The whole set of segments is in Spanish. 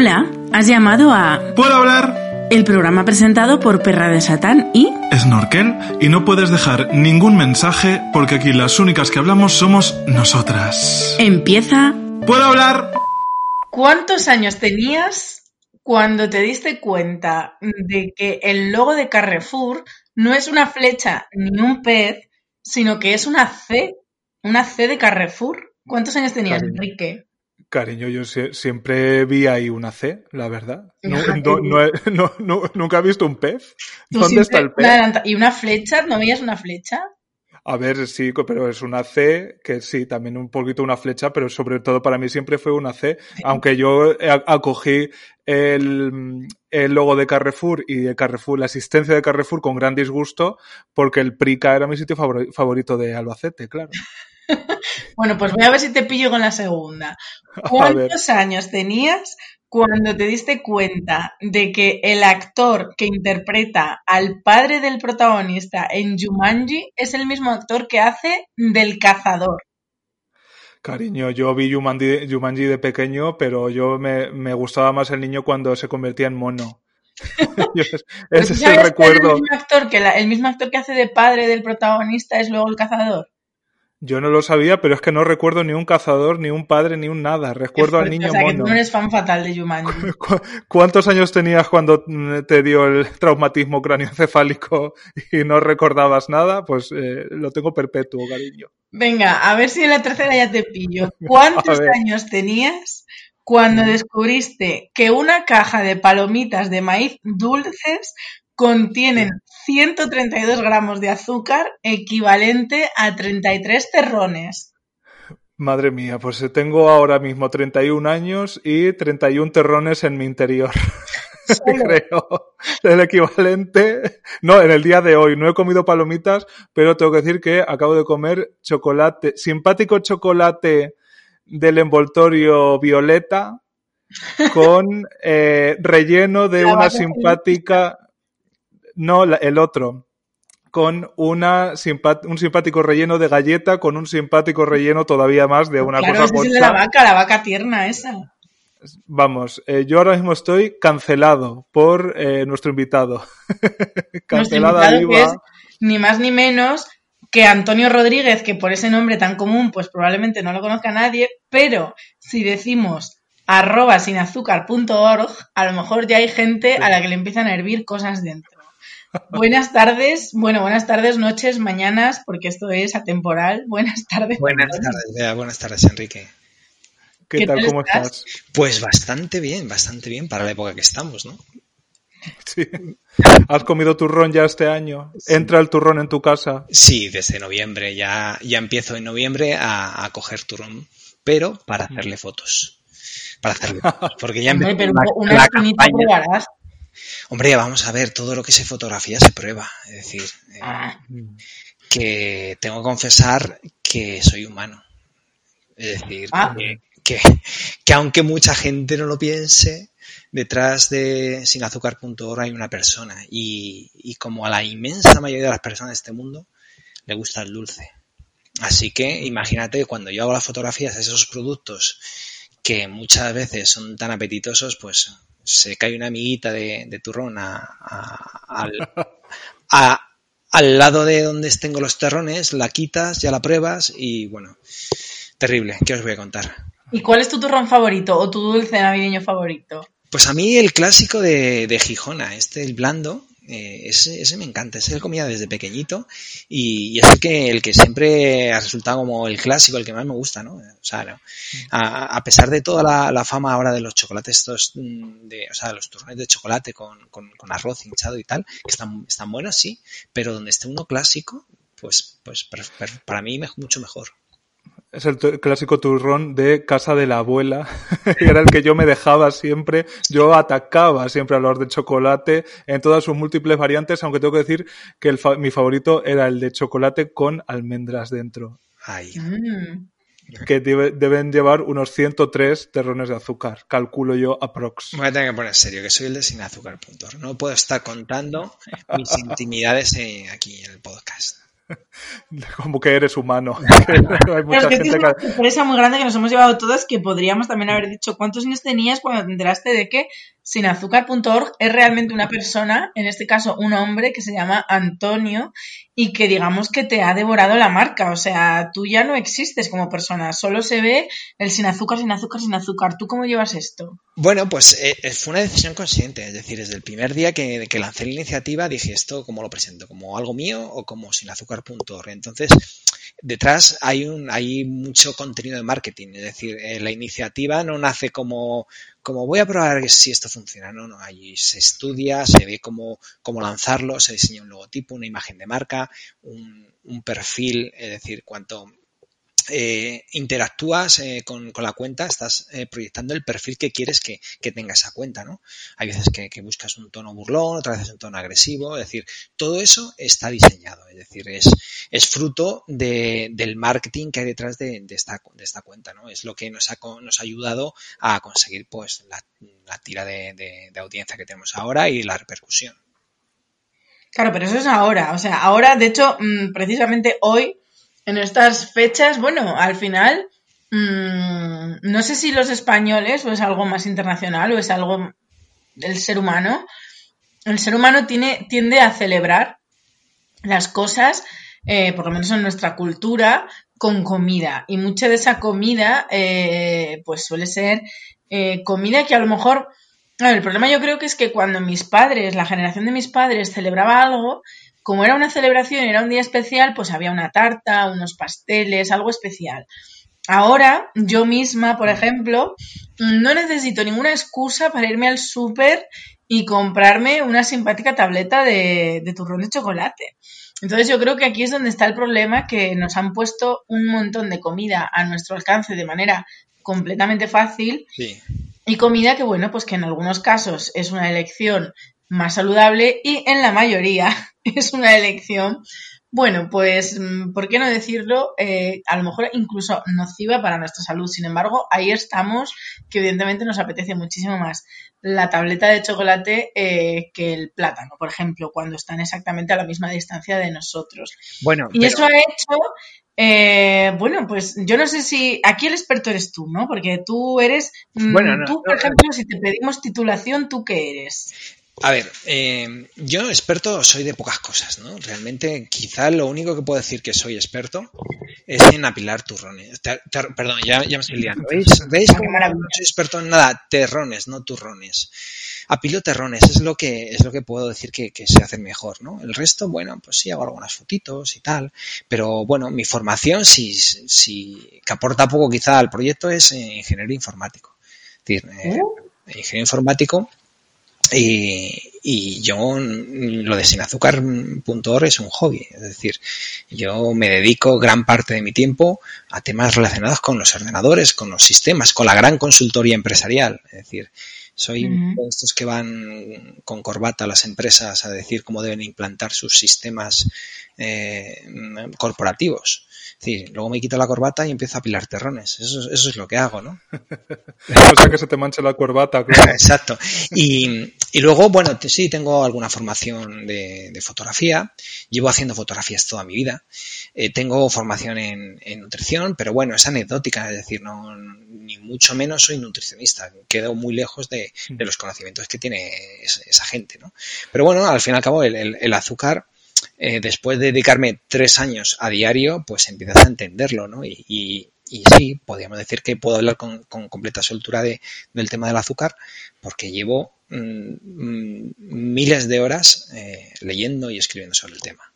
Hola, has llamado a ¿Puedo hablar? el programa presentado por Perra de Satán y Snorkel y no puedes dejar ningún mensaje porque aquí las únicas que hablamos somos nosotras. empieza ¿Puedo hablar? ¿Cuántos años tenías cuando te diste cuenta de que el logo de Carrefour no es una flecha ni un pez, sino que es una C, una C de Carrefour? ¿Cuántos años tenías. Enrique? Cariño, yo sie- siempre vi ahí una C, la verdad. No, nunca he visto un pez. ¿Dónde está el pez? ¿Y una flecha? ¿No veías una flecha? A ver, sí, pero es una C, que sí, también un poquito una flecha, pero sobre todo para mí siempre fue una C, aunque yo a- acogí el, el logo de Carrefour y de Carrefour, la existencia de Carrefour con gran disgusto, porque el Prica era mi sitio favori- favorito de Albacete, claro. Bueno, pues voy a ver si te pillo con la segunda. ¿Cuántos años tenías cuando te diste cuenta de que el actor que interpreta al padre del protagonista en Jumanji es el mismo actor que hace del cazador? cariño, yo vi Jumanji, Jumanji de pequeño, pero yo me, me gustaba más el niño cuando se convertía en mono. Pero Ese ¿tú es el recuerdo. El mismo, actor que la- el mismo actor que hace de padre del protagonista es luego el cazador. Yo no lo sabía, pero es que no recuerdo ni un cazador, ni un padre, ni un nada. Recuerdo al niño o sea, que tú eres fan fatal de Jumanji. ¿Cu- ¿Cuántos años tenías cuando te dio el traumatismo cráneoencefálico y no recordabas nada? Pues eh, lo tengo perpetuo, cariño. Venga, a ver si en la tercera ya te pillo. ¿Cuántos años tenías cuando descubriste que una caja de palomitas de maíz dulces contienen 132 gramos de azúcar equivalente a 33 terrones? Madre mía, pues tengo ahora mismo 31 años y 31 terrones en mi interior. Creo. El equivalente. No, en el día de hoy no he comido palomitas, pero tengo que decir que acabo de comer chocolate, simpático chocolate del envoltorio violeta con eh, relleno de La una simpática. No, la- el otro. Con una un simpático relleno de galleta, con un simpático relleno todavía más de una claro, cosa ese es el de la vaca, la vaca tierna esa. Vamos, eh, yo ahora mismo estoy cancelado por eh, nuestro invitado. Nuestro Cancelada invitado que viva. es ni más ni menos que Antonio Rodríguez, que por ese nombre tan común, pues probablemente no lo conozca nadie, pero si decimos arroba sinazúcar.org, a lo mejor ya hay gente a la que le empiezan a hervir cosas dentro. Buenas tardes, bueno, buenas tardes, noches, mañanas, porque esto es atemporal. Buenas tardes. Buenas tardes, Bea, buenas tardes, Enrique. ¿Qué, ¿Qué tal? ¿Cómo estás? estás? Pues bastante bien, bastante bien para la época que estamos, ¿no? Sí. ¿Has comido turrón ya este año? ¿Entra el turrón en tu casa? Sí, desde noviembre, ya, ya empiezo en noviembre a, a coger turrón, pero para hacerle fotos. Para hacerle fotos, porque ya Hombre, empezó pero una la esquinita campaña. probarás. Hombre, vamos a ver, todo lo que se fotografía se prueba. Es decir, eh, Ah, que tengo que confesar que soy humano. Es decir, Ah. que, que, que aunque mucha gente no lo piense, detrás de sinazúcar.org hay una persona y, y como a la inmensa mayoría de las personas de este mundo le gusta el dulce. Así que imagínate cuando yo hago las fotografías de esos productos que muchas veces son tan apetitosos, pues se cae una amiguita de, de turrón a- a- al, a- al lado de donde tengo los terrones, la quitas, ya la pruebas y bueno, terrible. ¿Qué os voy a contar? ¿Y cuál es tu turrón favorito o tu dulce navideño favorito? Pues a mí el clásico de, de Gijona, este, el blando, eh, ese, ese me encanta, ese lo comía desde pequeñito y, y es el que, el que siempre ha resultado como el clásico, el que más me gusta, ¿no? O sea, no. A, a pesar de toda la, la fama ahora de los chocolates estos, mm, de, o sea, los turrones de chocolate con, con, con arroz hinchado y tal, que están, están buenos, sí, pero donde esté uno clásico, pues, pues para mí mucho mejor. Es el clásico turrón de casa de la abuela. Era el que yo me dejaba siempre. Yo atacaba siempre a los de chocolate en todas sus múltiples variantes, aunque tengo que decir que el mi favorito era el de chocolate con almendras dentro. Ay. Mm. Que deben llevar unos 103 terrones de azúcar. Calculo yo aprox. Voy a tener que poner serio, que soy el de sin azúcar. No puedo estar contando mis intimidades aquí en el podcast. Como que eres humano. Hay mucha gente es una sorpresa muy grande que nos hemos llevado todas que podríamos también haber dicho cuántos años tenías cuando te enteraste de que sinazúcar.org es realmente una persona, en este caso un hombre que se llama Antonio y que digamos que te ha devorado la marca. O sea, tú ya no existes como persona, solo se ve el sin azúcar, sin azúcar, sin azúcar. ¿Tú cómo llevas esto? Bueno, pues eh, eh, fue una decisión consciente. Es decir, desde el primer día que, que lancé la iniciativa dije esto, ¿cómo lo presento? ¿Como algo mío o como sinazúcar.org? Entonces, detrás hay un hay mucho contenido de marketing, es decir, eh, la iniciativa no nace como como voy a probar si esto funciona, no, no, ahí se estudia, se ve cómo, cómo lanzarlo, se diseña un logotipo, una imagen de marca, un, un perfil, es decir, cuánto eh, interactúas eh, con, la cuenta, estás eh, proyectando el perfil que quieres que, tenga esa cuenta, ¿no? Hay veces que, buscas un tono burlón, otras veces un tono agresivo, es decir, todo eso está diseñado, es decir, es, fruto del marketing que hay detrás de, esta, de esta cuenta, ¿no? Es lo que nos ha, nos ha ayudado a conseguir, pues, la, tira de, de audiencia que tenemos ahora y la repercusión. Claro, pero eso es ahora. O sea, ahora, de hecho, mm, precisamente hoy en estas fechas, bueno, al final, mmm, no sé si los españoles o es algo más internacional o es algo del ser humano. El ser humano tiene, tiende a celebrar las cosas, eh, por lo menos en nuestra cultura, con comida. Y mucha de esa comida, eh, pues suele ser eh, comida que a lo mejor... el problema yo creo que es que cuando mis padres, la generación de mis padres, celebraba algo, como era una celebración y era un día especial, pues había una tarta, unos pasteles, algo especial. Ahora, yo misma, por ejemplo, no necesito ninguna excusa para irme al súper y comprarme una simpática tableta de, turrón de chocolate. Entonces yo creo que aquí es donde está el problema, que nos han puesto un montón de comida a nuestro alcance de manera completamente fácil. Y comida que, bueno, pues que en algunos casos es una elección más saludable y en la mayoría es una elección, bueno, pues, mm, ¿por qué no decirlo? Eh, a lo mejor incluso nociva para nuestra salud. Sin embargo, ahí estamos, que evidentemente nos apetece muchísimo más la tableta de chocolate eh, que el plátano, por ejemplo, cuando están exactamente a la misma distancia de nosotros. Bueno, y eso ha hecho eh, bueno, pues yo no sé si aquí el experto eres tú, ¿no? Porque tú eres, mm, bueno, tú, por ejemplo, si te pedimos titulación, ¿tú qué eres? A ver, eh, yo experto soy de pocas cosas, ¿no? Realmente, quizá lo único que puedo decir que soy experto es en apilar turrones. perdón, ya, me estoy liando. ¿Veis, ¿Veis cómo no soy experto en nada? Terrones, no turrones. Apilo terrones, es lo que, es lo que puedo decir que, se hace mejor, ¿no? El resto, bueno, pues sí hago algunas fotitos y tal. Pero bueno, mi formación, si, si que aporta poco quizá al proyecto, es ingeniero informático. Es decir, eh, ingeniero informático y, yo lo de sinazúcar.org es un hobby, es decir, yo me dedico gran parte de mi tiempo a temas relacionados con los ordenadores, con los sistemas, con la gran consultoría empresarial, es decir, soy uno de estos que van con corbata a las empresas a decir cómo deben implantar sus sistemas eh, corporativos. Sí, luego me quito la corbata y empiezo a pilar terrones. Eso, eso es lo que hago, ¿no? o sea que se te manche la corbata, claro. Exacto. Y, y, luego, bueno, sí, tengo alguna formación de, de, fotografía. Llevo haciendo fotografías toda mi vida. Eh, tengo formación en, en, nutrición, pero bueno, es anecdótica, es decir, no, ni mucho menos soy nutricionista. Quedo muy lejos de, de los conocimientos que tiene esa, gente, ¿no? Pero bueno, al fin y al cabo, el, el, el azúcar eh, después de dedicarme tres años a diario, pues empiezas a entenderlo, ¿no? Y, y, sí, podríamos decir que puedo hablar con, completa soltura de, del tema del azúcar, porque llevo mm, mm, miles de horas eh, leyendo y escribiendo sobre el tema.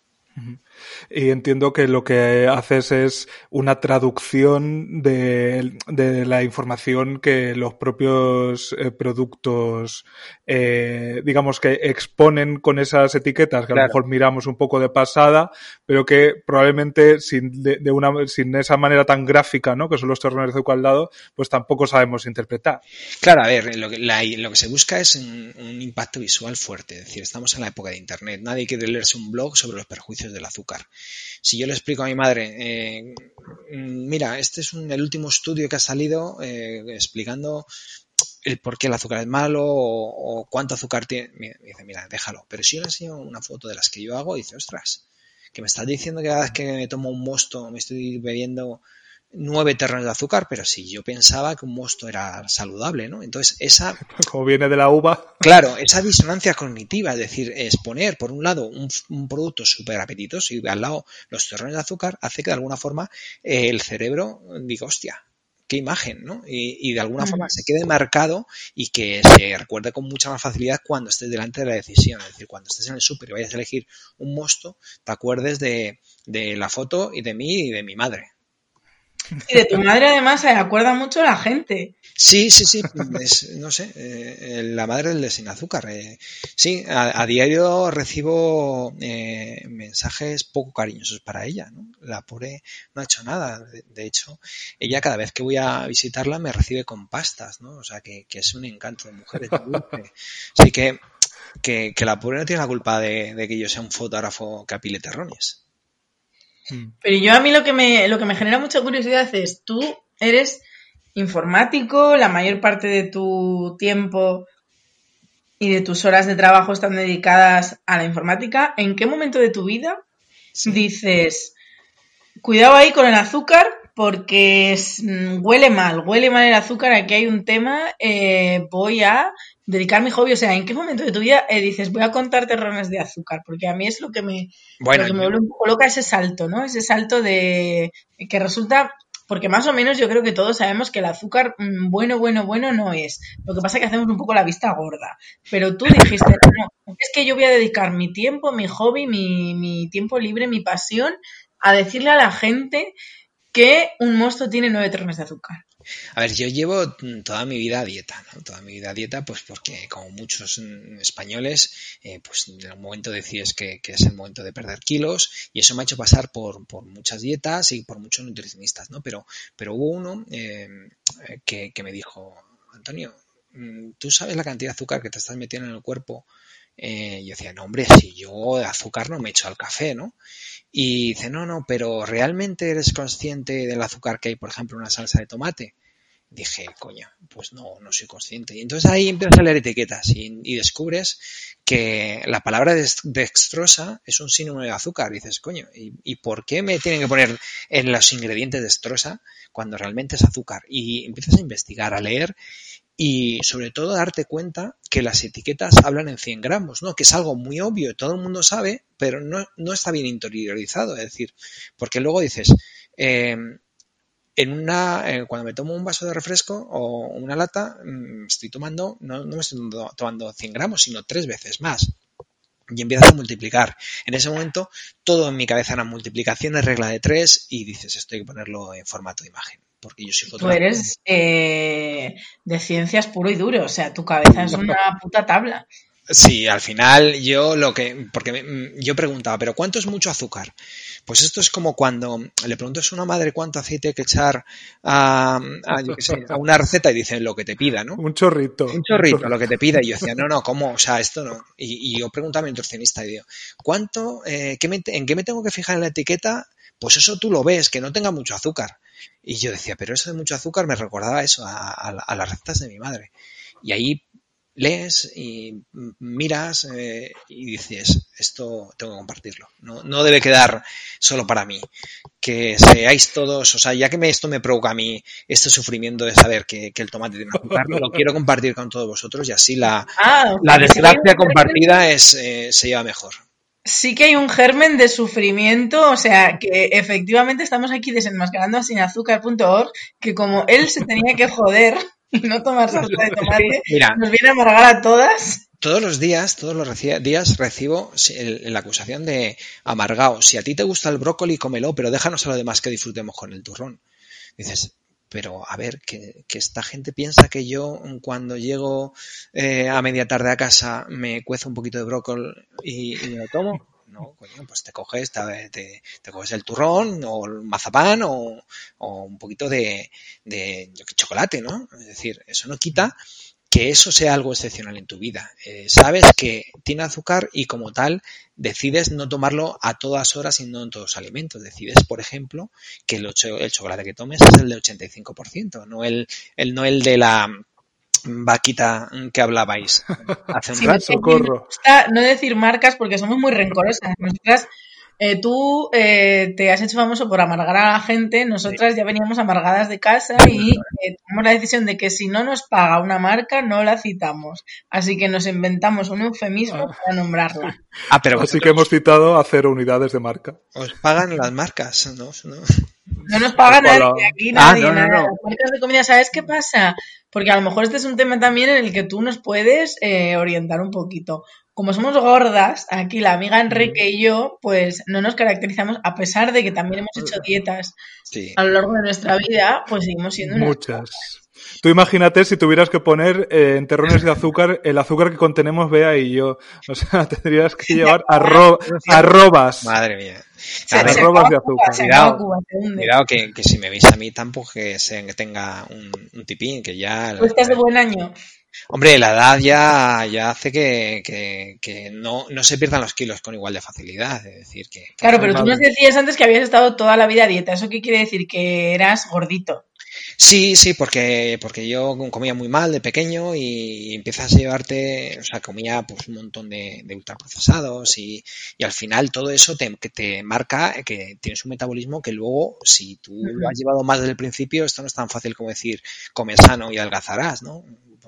Y entiendo que lo que haces es una traducción de, de la información que los propios eh, productos, eh, digamos que exponen con esas etiquetas, que a lo mejor miramos un poco de pasada, pero que probablemente sin, de, una, sin esa manera tan gráfica, ¿no? Que son los terrones de lado, pues tampoco sabemos interpretar. Claro, a ver, lo que, lo que se busca es un, un impacto visual fuerte. Es decir, estamos en la época de Internet. Nadie quiere leerse un blog sobre los perjuicios del azúcar. Si yo le explico a mi madre, eh, mira, este es un, el último estudio que ha salido eh, explicando el por qué el azúcar es malo o, cuánto azúcar tiene, me dice, mira, déjalo. Pero si yo le enseño una foto de las que yo hago, dice, ostras, que me estás diciendo que cada vez que me tomo un mosto me estoy bebiendo nueve terrenos de azúcar, pero si yo pensaba que un mosto era saludable, ¿no? Entonces, esa... Como viene de la uva. Claro, esa disonancia cognitiva, es decir, exponer, por un lado, un, producto súper apetitoso y al lado los terrenos de azúcar, hace que de alguna forma eh, el cerebro diga, hostia, qué imagen, ¿no? Y, de alguna forma se quede marcado y que se recuerde con mucha más facilidad cuando estés delante de la decisión. Es decir, cuando estés en el súper y vayas a elegir un mosto, te acuerdes de, de la foto y de mí y de mi madre. Y de tu madre además se acuerda mucho la gente. Sí, sí, sí, no sé, eh, la madre del de sin azúcar. Eh. sí, a, diario recibo eh, mensajes poco cariñosos para ella, ¿no? La pobre no ha hecho nada. De, hecho, ella cada vez que voy a visitarla me recibe con pastas, ¿no? O sea, que, es un encanto de mujeres. Así que, que, la pobre no tiene la culpa de, de que yo sea un fotógrafo que apile terrones. Mm. Pero yo a mí lo que me, lo que me genera mucha curiosidad es, tú eres informático, la mayor parte de tu tiempo y de tus horas de trabajo están dedicadas a la informática. ¿En qué momento de tu vida dices, cuidado ahí con el azúcar porque mm, huele mal, huele mal el azúcar, aquí hay un tema, eh, voy a dedicar mi hobby, o sea, ¿en qué momento de tu vida eh, dices voy a contar terrones de azúcar? Porque a mí es lo que me, lo que me vuelve un poco loca ese salto, ¿no? Ese salto de que resulta, porque más o menos yo creo que todos sabemos que el azúcar mm, bueno, bueno, bueno no es. Lo que pasa es que hacemos un poco la vista gorda. Pero tú dijiste, no, es que yo voy a dedicar mi tiempo, mi hobby, mi, mi tiempo libre, mi pasión a decirle a la gente que un mosto tiene nueve terrones de azúcar. A ver, yo llevo toda mi vida a dieta, ¿no? Toda mi vida a dieta, pues porque como muchos españoles, eh, pues en algún momento decides que, es el momento de perder kilos y eso me ha hecho pasar por, muchas dietas y por muchos nutricionistas, ¿no? Pero, pero hubo uno em, que, me dijo, Antonio, mm, ¿tú sabes la cantidad de azúcar que te estás metiendo en el cuerpo? Eh, yo decía, no, hombre, si yo de azúcar no me echo al café, ¿no? Y dice, no, no, pero ¿realmente eres consciente del azúcar que hay, por ejemplo, en una salsa de tomate? Dije, coño, pues no, no soy consciente. Y entonces ahí empiezas a leer etiquetas y, descubres que la palabra dextrosa es un sinónimo de azúcar. Y dices, coño, ¿y, ¿y, por qué me tienen que poner en los ingredientes dextrosa cuando realmente es azúcar? Y empiezas a investigar, a leer y sobre todo darte cuenta que las etiquetas hablan en 100 gramos, ¿no? Que es algo muy obvio, todo el mundo sabe, pero no, no está bien interiorizado, es decir, porque luego dices, eh, en una, eh, cuando me tomo un vaso de refresco o una lata, mm, estoy tomando, no, no me estoy tomando 100 gramos, sino tres veces más y empiezas a multiplicar. En ese momento, todo en mi cabeza era multiplicaciones, regla de tres, y dices, esto hay que ponerlo en formato de imagen porque yo soy Tú eres eh, de ciencias puro y duro, o sea, tu cabeza es una puta tabla. Sí, al final yo lo que, porque yo preguntaba, pero ¿cuánto es mucho azúcar? Pues esto es como cuando le preguntas a una madre cuánto aceite hay que echar a, una receta y dicen lo que te pida, ¿no? Un chorrito. Un chorrito, lo que te pida. Y yo decía, no, no, ¿cómo? O sea, esto no. Y, yo preguntaba a mi nutricionista y digo, ¿cuánto, eh, en qué me tengo que fijar en la etiqueta? Pues eso tú lo ves, que no tenga mucho azúcar. Y yo decía, pero eso de mucho azúcar me recordaba eso, a, las recetas de mi madre. Y ahí lees y miras eh, y dices, esto tengo que compartirlo. No, no, debe quedar solo para mí. Que seáis todos, o sea, ya que me, esto me provoca a mí este sufrimiento de saber que, el tomate tiene azúcar, lo quiero compartir con todos vosotros y así la, ah, la desgracia compartida es, eh, se lleva mejor sí que hay un germen de sufrimiento, o sea, que efectivamente estamos aquí desenmascarando a sinazúcar.org, que como él se tenía que joder no tomar salsa de tomate Mira. nos viene a amargar a todas. Todos los días, todos los reci- días recibo la acusación de amargado. Si a ti te gusta el brócoli, cómelo, pero déjanos a lo demás que disfrutemos con el turrón. Dices, pero a ver, que, que esta gente piensa que yo cuando llego eh, a media tarde a casa me cuezo un poquito de brócoli y, y me lo tomo. No, coño, pues te coges, te, coges el turrón o el mazapán o, o un poquito de, de chocolate, ¿no? Es decir, eso no quita que eso sea algo excepcional en tu vida. Eh, sabes que tiene azúcar y como tal decides no tomarlo a todas horas y no en todos los alimentos. Decides, por ejemplo, que el, el chocolate que tomes es el de 85%, no el, el, no el de la vaquita que hablabais hace un Sí, rato. Socorro. no decir marcas porque somos muy rencorosas. Nosotras, eh, tú eh, te has hecho famoso por amargar a la gente, nosotras ya veníamos amargadas de casa y eh, tomamos la decisión de que si no nos paga una marca, no la citamos. Así que nos inventamos un eufemismo Ah. para nombrarla. Ah, pero Así que hemos citado a cero unidades de marca. os pagan las marcas, ¿no? ¿No? No nos paga Ojalá. nadie, aquí Ah, nadie, no, no, nada. no. Las marcas de comida, ¿sabes qué pasa? Porque a lo mejor este es un tema también en el que tú nos puedes eh, orientar un poquito. Como somos gordas, aquí la amiga Enrique y yo, pues no nos caracterizamos, a pesar de que también hemos hecho dietas Sí. a lo largo de nuestra vida, pues seguimos siendo unas Muchas. Tú imagínate si tuvieras que poner eh, en terrones de azúcar el azúcar que contenemos Bea y yo. O sea, tendrías que llevar arro- arrobas. Madre mía. Se- se arrobas de azúcar. se Cuidado, Cuba. Cuidado que, que si me veis a mí tampoco que, se, que tenga un, un tipín, que ya... Tú estás de buen año. Hombre, la edad ya, ya hace que, que, que no, no se pierdan los kilos con igual de facilidad. Es decir, que, Claro, pero tú nos decías antes que habías estado toda la vida a dieta. ¿Eso qué quiere decir? Que eras gordito. Sí, sí, porque, porque yo comía muy mal de pequeño y empiezas a llevarte, o sea, comía pues un montón de, de ultraprocesados y, y al final todo eso te, que te marca que tienes un metabolismo que luego, si tú lo has llevado más desde el principio, esto no es tan fácil como decir come sano y adelgazarás, ¿no?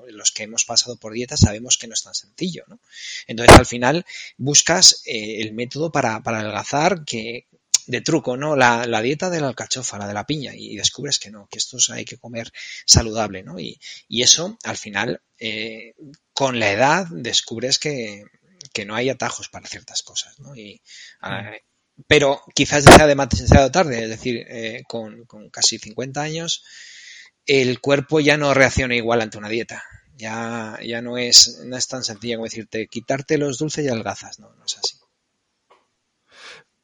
Los que hemos pasado por dieta sabemos que no es tan sencillo, ¿no? Entonces al final buscas eh, el método para, para adelgazar que, de truco, ¿no? La, la dieta de la alcachofa, la de la piña, y descubres que no, que esto hay que comer saludable, ¿no? Y, y eso, al final, eh, con la edad, descubres que, que no hay atajos para ciertas cosas, ¿no? Y, ah, pero quizás sea demasiado tarde, es decir, eh, con, con casi 50 años, el cuerpo ya no reacciona igual ante una dieta. Ya, ya no es, no es tan sencillo como decirte, quitarte los dulces y adelgazas, no, no es así.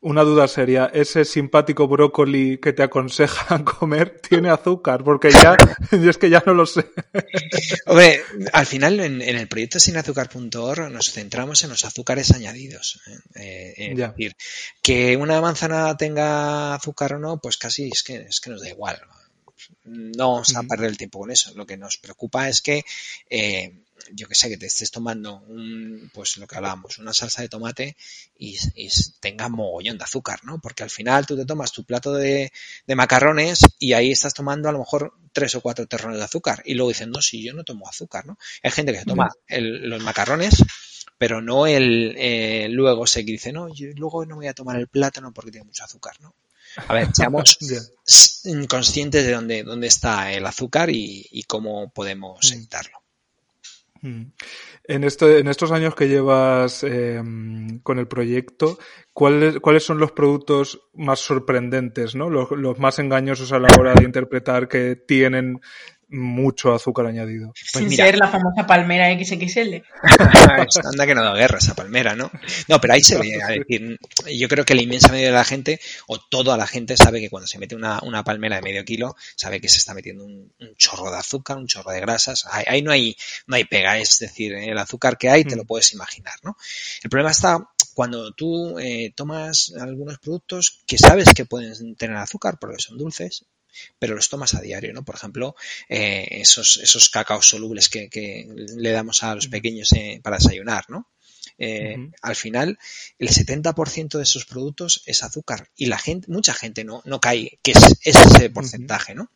Una duda seria, ¿ese simpático brócoli que te aconsejan comer tiene azúcar? Porque ya, yo es que ya no lo sé. Hombre, al final en, en el proyecto sinazúcar.org nos centramos en los azúcares añadidos. ¿eh? Eh, es decir, que una manzana tenga azúcar o no, pues casi es que, es que nos da igual. No vamos a perder el tiempo con eso. Lo que nos preocupa es que, eh, yo que sé, que te estés tomando un, pues lo que hablábamos, una salsa de tomate y, y tenga mogollón de azúcar, ¿no? Porque al final tú te tomas tu plato de, de macarrones y ahí estás tomando a lo mejor tres o cuatro terrones de azúcar. Y luego dicen, no, si yo no tomo azúcar, ¿no? Hay gente que se toma el- los macarrones, pero no el, eh, luego se dice, no, yo luego no voy a tomar el plátano porque tiene mucho azúcar, ¿no? A ver, seamos conscientes de dónde, dónde está el azúcar y, y cómo podemos Mm. evitarlo. Mm. En, esto, en estos años que llevas eh, con el proyecto, ¿cuáles, ¿cuáles son los productos más sorprendentes, ¿no? los más engañosos a la hora de interpretar que tienen mucho azúcar añadido? sin mira. ser la famosa palmera XXL. Anda que no da guerra esa palmera, ¿no? No, pero ahí se ve, es decir, yo creo que la inmensa mayoría de la gente, o toda la gente sabe que cuando se mete una, una palmera de medio kilo, sabe que se está metiendo un, un chorro de azúcar, un chorro de grasas. Ahí, ahí no hay, no hay pega, es decir, el azúcar que hay te lo puedes imaginar, ¿no? El problema está cuando tú eh, tomas algunos productos que sabes que pueden tener azúcar porque son dulces, pero los tomas a diario, ¿no? Por ejemplo, eh, esos, esos cacaos solubles que, que le damos a los pequeños eh, para desayunar, ¿no? Eh. Al final, el 70% de esos productos es azúcar y la gente, mucha gente no, no cae que es, es ese porcentaje, ¿no?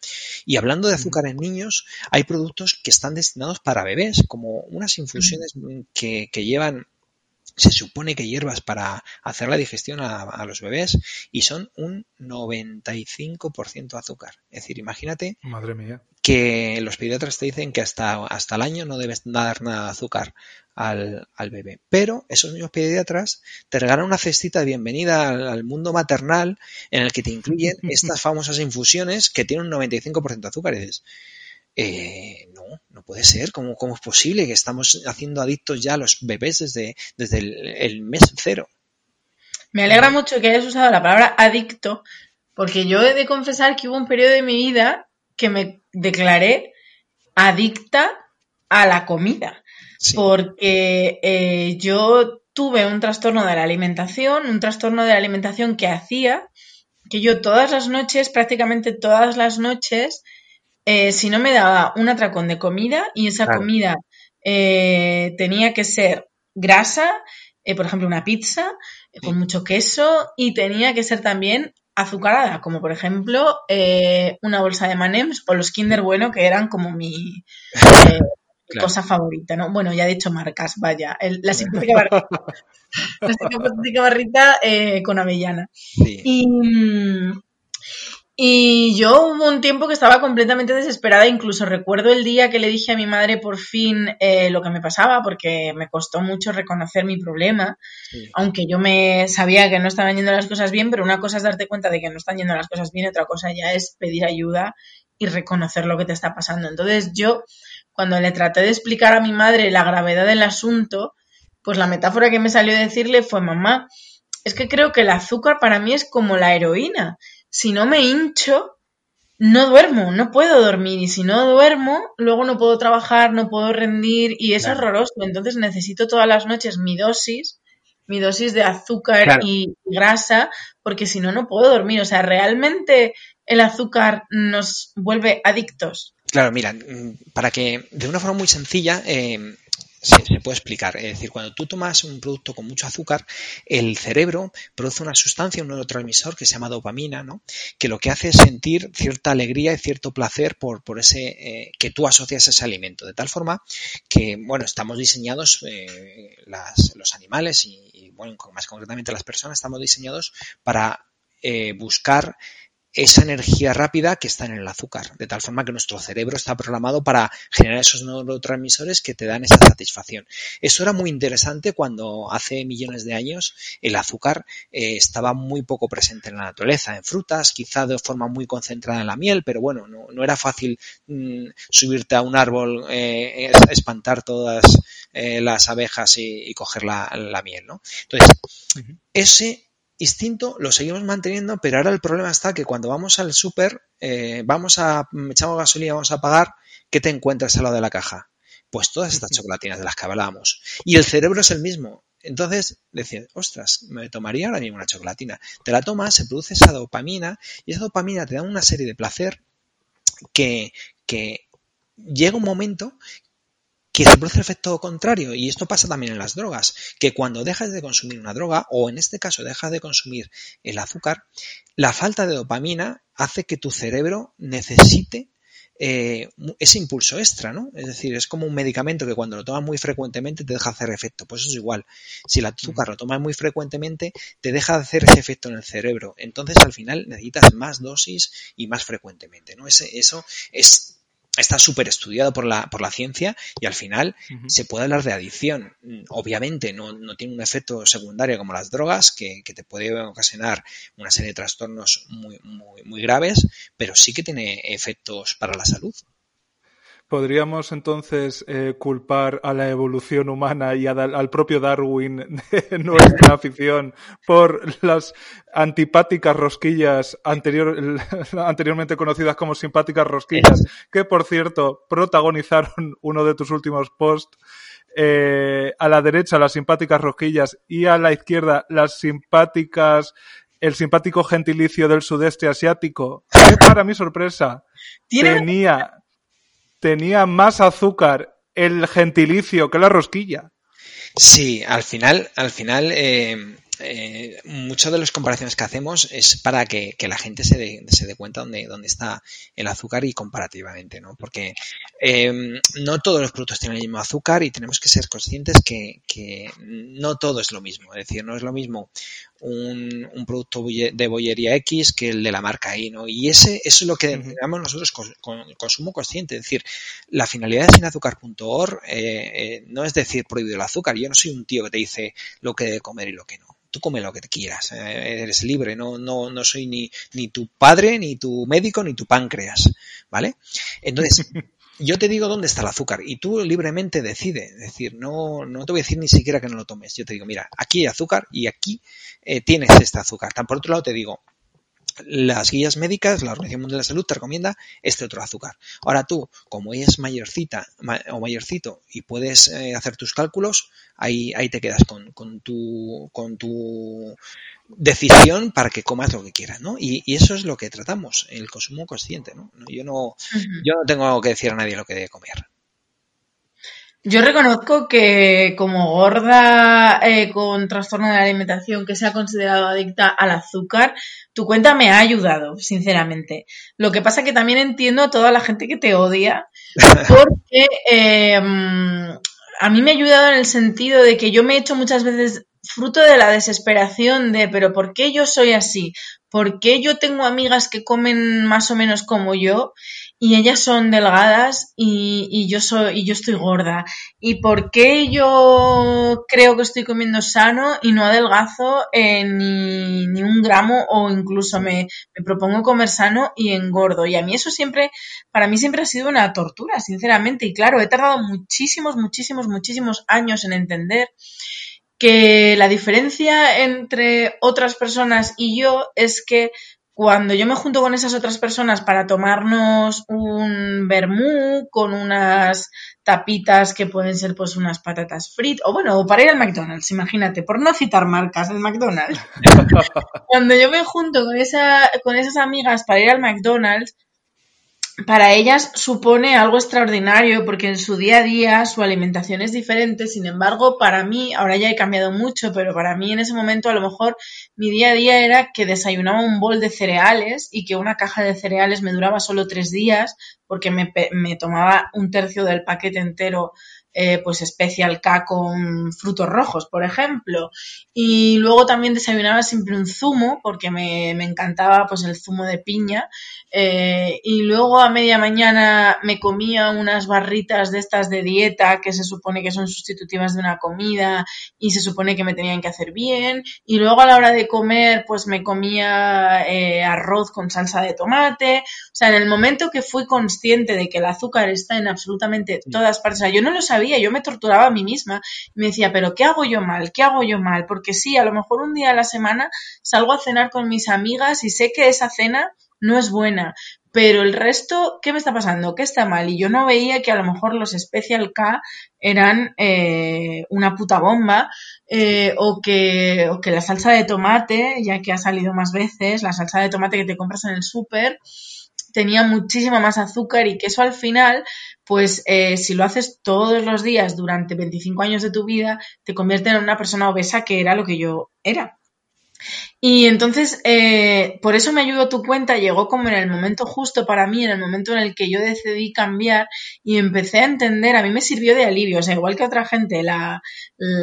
Y hablando de azúcar en niños, hay productos que están destinados para bebés, como unas infusiones que, que llevan se supone que hierbas para hacer la digestión a, los bebés y son un 95% azúcar. Es decir, imagínate Madre mía. que los pediatras te dicen que hasta, hasta el año no debes dar nada de azúcar al, bebé. Pero esos mismos pediatras te regalan una cestita de bienvenida al, mundo maternal en el que te incluyen estas famosas infusiones que tienen un 95% de azúcar. Y dices, eh, no, no puede ser. ¿Cómo, ¿Cómo, es posible que estamos haciendo adictos ya a los bebés desde, desde el, mes cero? Me alegra mucho que hayas usado la palabra adicto, porque yo he de confesar que hubo un periodo de mi vida que me declaré adicta a la comida. Porque eh, yo tuve un trastorno de la alimentación, un trastorno de la alimentación que hacía que yo todas las noches, prácticamente todas las noches, eh, si no me daba un atracón de comida y esa comida eh, tenía que ser grasa, eh, por ejemplo una pizza con mucho queso y tenía que ser también azucarada, como por ejemplo una bolsa de manems o los Kinder Bueno que eran como mi cosa favorita, ¿no? Bueno, ya he dicho marcas, vaya, la simpática barrita, la simpática barrita con avellana. Y, mm, y yo hubo un tiempo que estaba completamente desesperada, incluso recuerdo el día que le dije a mi madre por fin eh, lo que me pasaba, porque me costó mucho reconocer mi problema, aunque yo me sabía que no estaban yendo las cosas bien, pero una cosa es darte cuenta de que no están yendo las cosas bien, otra cosa ya es pedir ayuda y reconocer lo que te está pasando. Entonces yo, cuando le traté de explicar a mi madre la gravedad del asunto, pues la metáfora que me salió a decirle fue, mamá, es que creo que el azúcar para mí es como la heroína si no me hincho, no duermo, no puedo dormir y si no duermo, luego no puedo trabajar, no puedo rendir y es horroroso. Entonces necesito todas las noches mi dosis, mi dosis de azúcar y grasa, porque si no, no puedo dormir. O sea, realmente el azúcar nos vuelve adictos. Claro, mira, mm, para que de una forma muy sencilla, eh, se, puede explicar. Es decir, cuando tú tomas un producto con mucho azúcar, el cerebro produce una sustancia, un neurotransmisor que se llama dopamina, ¿no? que lo que hace es sentir cierta alegría y cierto placer por, por ese eh, que tú asocias a ese alimento. De tal forma que, bueno, estamos diseñados, eh, los animales y, bueno, más concretamente las personas, estamos diseñados para eh, buscar esa energía rápida que está en el azúcar, de tal forma que nuestro cerebro está programado para generar esos neurotransmisores que te dan esa satisfacción. Eso era muy interesante cuando hace millones de años el azúcar eh, estaba muy poco presente en la naturaleza, en frutas, quizá de forma muy concentrada en la miel, pero bueno, no, era fácil mm, subirte a un árbol, eh, espantar todas eh, las abejas y, coger la, miel, ¿no? Entonces, ese instinto lo seguimos manteniendo, pero ahora el problema está que cuando vamos al súper, eh, vamos a, echamos gasolina, vamos a pagar, ¿qué te encuentras al lado de la caja? Pues todas estas chocolatinas de las que hablábamos. Y el cerebro es el mismo. Entonces, decir, ostras, me tomaría ahora mismo una chocolatina. Te la tomas, se produce esa dopamina y esa dopamina te da una serie de placer que, que llega un momento que se produce el efecto contrario, y esto pasa también en las drogas, que cuando dejas de consumir una droga, o en este caso dejas de consumir el azúcar, la falta de dopamina hace que tu cerebro necesite eh, ese impulso extra, ¿no? Es decir, es como un medicamento que cuando lo tomas muy frecuentemente te deja hacer efecto. Pues eso es igual. Si el azúcar lo tomas muy frecuentemente, te deja de hacer ese efecto en el cerebro. Entonces, al final, necesitas más dosis y más frecuentemente, ¿no? Ese, eso es está súper estudiado por la, por la ciencia y al final se puede hablar de adicción. Obviamente no, no, tiene un efecto secundario como las drogas, que, que, te puede ocasionar una serie de trastornos muy, muy, muy graves, pero sí que tiene efectos para la salud. ¿Podríamos entonces eh, culpar a la evolución humana y al propio Darwin de nuestra afición por las antipáticas rosquillas anterior, anteriormente conocidas como simpáticas rosquillas, que por cierto protagonizaron uno de tus últimos posts? Eh, a la derecha las simpáticas rosquillas y a la izquierda las simpáticas el simpático gentilicio del sudeste asiático, que para mi sorpresa tenía tenía más azúcar el gentilicio que la rosquilla. Sí, al final, al final, eh, eh, muchas de las comparaciones que hacemos es para que, la gente se dé, se dé cuenta dónde, dónde, está el azúcar y comparativamente, ¿no? Porque Eh, no todos los productos tienen el mismo azúcar y tenemos que ser conscientes que, que no todo es lo mismo. Es decir, no es lo mismo un, un, producto de bollería X que el de la marca Y, ¿no? Y ese, eso es lo que llamamos nosotros con, con, consumo consciente. Es decir, la finalidad de sinazúcar.org eh, eh, no es decir prohibido el azúcar. Yo no soy un tío que te dice lo que debe comer y lo que no tú come lo que te quieras, eh, eres libre, no, no, no soy ni, ni tu padre, ni tu médico, ni tu páncreas, ¿vale? Entonces, yo te digo dónde está el azúcar y tú libremente decides. Es decir, no, no te voy a decir ni siquiera que no lo tomes. Yo te digo, mira, aquí hay azúcar y aquí eh, tienes este azúcar. Tan por otro lado te digo, las guías médicas, la Organización Mundial de la Salud te recomienda este otro azúcar. Ahora tú, como es mayorcita o mayorcito y puedes eh, hacer tus cálculos, ahí, ahí te quedas con, con, tu, con tu decisión para que comas lo que quieras, ¿no? Y, y, eso es lo que tratamos, el consumo consciente, ¿no? Yo no, uh -huh. yo no tengo que decir a nadie lo que debe comer. Yo reconozco que como gorda eh, con trastorno de la alimentación que se ha considerado adicta al azúcar, tu cuenta me ha ayudado, sinceramente. Lo que pasa que también entiendo a toda la gente que te odia, porque eh, a mí me ha ayudado en el sentido de que yo me he hecho muchas veces fruto de la desesperación de, pero ¿por qué yo soy así? ¿Por qué yo tengo amigas que comen más o menos como yo? Y ellas son delgadas y, y, yo soy y yo estoy gorda. Y por qué yo creo que estoy comiendo sano y no adelgazo eh, ni, ni, un gramo o incluso me, me, propongo comer sano y engordo y a mí eso siempre para mí siempre ha sido una tortura sinceramente. Y claro he tardado muchísimos muchísimos muchísimos años en entender que la diferencia entre otras personas y yo es que cuando yo me junto con esas otras personas para tomarnos un vermú con unas tapitas que pueden ser pues unas patatas fritas o bueno, para ir al McDonald's, imagínate, por no citar marcas del McDonald's. cuando yo me junto con esa con esas amigas para ir al McDonald's, para ellas supone algo extraordinario porque en su día a día su alimentación es diferente, sin embargo, para mí, ahora ya he cambiado mucho, pero para mí en ese momento a lo mejor mi día a día era que desayunaba un bol de cereales y que una caja de cereales me duraba solo tres días porque me, me tomaba un tercio del paquete entero eh, pues Special K con frutos rojos, por ejemplo. Y luego también desayunaba siempre un zumo, porque me, me encantaba pues el zumo de piña. Eh, y luego a media mañana me comía unas barritas de estas de dieta que se supone que son sustitutivas de una comida y se supone que me tenían que hacer bien. Y luego a la hora de comer pues me comía eh, arroz con salsa de tomate. O sea, en el momento que fui consciente de que el azúcar está en absolutamente todas partes, o sea, yo no lo sabía yo me torturaba a mí misma. Me decía, pero ¿qué hago yo mal? ¿Qué hago yo mal? Porque sí, a lo mejor un día a la semana salgo a cenar con mis amigas y sé que esa cena no es buena, pero el resto, ¿qué me está pasando? ¿Qué está mal? Y yo no veía que a lo mejor los Special K eran eh, una puta bomba eh, o, que, o que la salsa de tomate, ya que ha salido más veces, la salsa de tomate que te compras en el súper, tenía muchísima más azúcar y que eso al final, pues eh, si lo haces todos los días durante 25 años de tu vida, te convierte en una persona obesa que era lo que yo era. Y entonces, eh, por eso me ayudó tu cuenta, llegó como en el momento justo para mí, en el momento en el que yo decidí cambiar y empecé a entender, a mí me sirvió de alivio, o sea, igual que a otra gente la, la,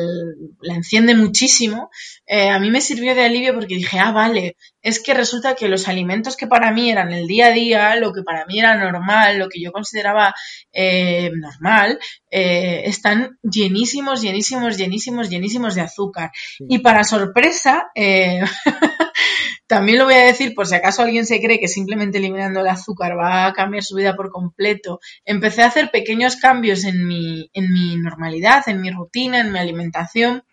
la enciende muchísimo, eh, a mí me sirvió de alivio porque dije, ah, vale, es que resulta que los alimentos que para mí eran el día a día, lo que para mí era normal, lo que yo consideraba eh, normal, eh, están llenísimos, llenísimos, llenísimos, llenísimos de azúcar. Sí. Y para sorpresa, eh, también lo voy a decir por si acaso alguien se cree que simplemente eliminando el azúcar va a cambiar su vida por completo, empecé a hacer pequeños cambios en mi, en mi normalidad, en mi rutina, en mi alimentación.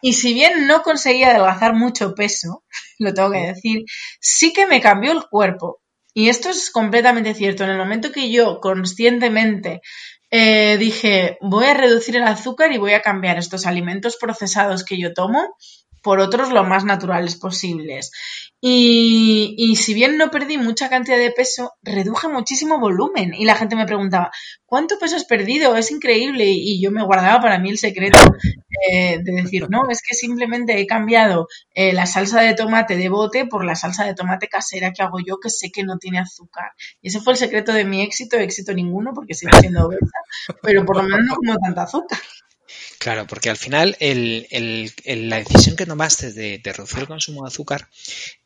Y si bien no conseguía adelgazar mucho peso, lo tengo que decir, sí que me cambió el cuerpo. Y esto es completamente cierto. En el momento que yo conscientemente eh, dije, voy a reducir el azúcar y voy a cambiar estos alimentos procesados que yo tomo por otros lo más naturales posibles. Y, y, si bien no perdí mucha cantidad de peso, reduje muchísimo volumen. Y la gente me preguntaba, ¿cuánto peso has perdido? Es increíble. Y yo me guardaba para mí el secreto eh, de decir, no, es que simplemente he cambiado eh, la salsa de tomate de bote por la salsa de tomate casera que hago yo, que sé que no tiene azúcar. Y ese fue el secreto de mi éxito, éxito ninguno, porque sigo siendo obesa, pero por lo menos no como tanta azúcar. Claro, porque al final la decisión que tomaste de, reducir el consumo de azúcar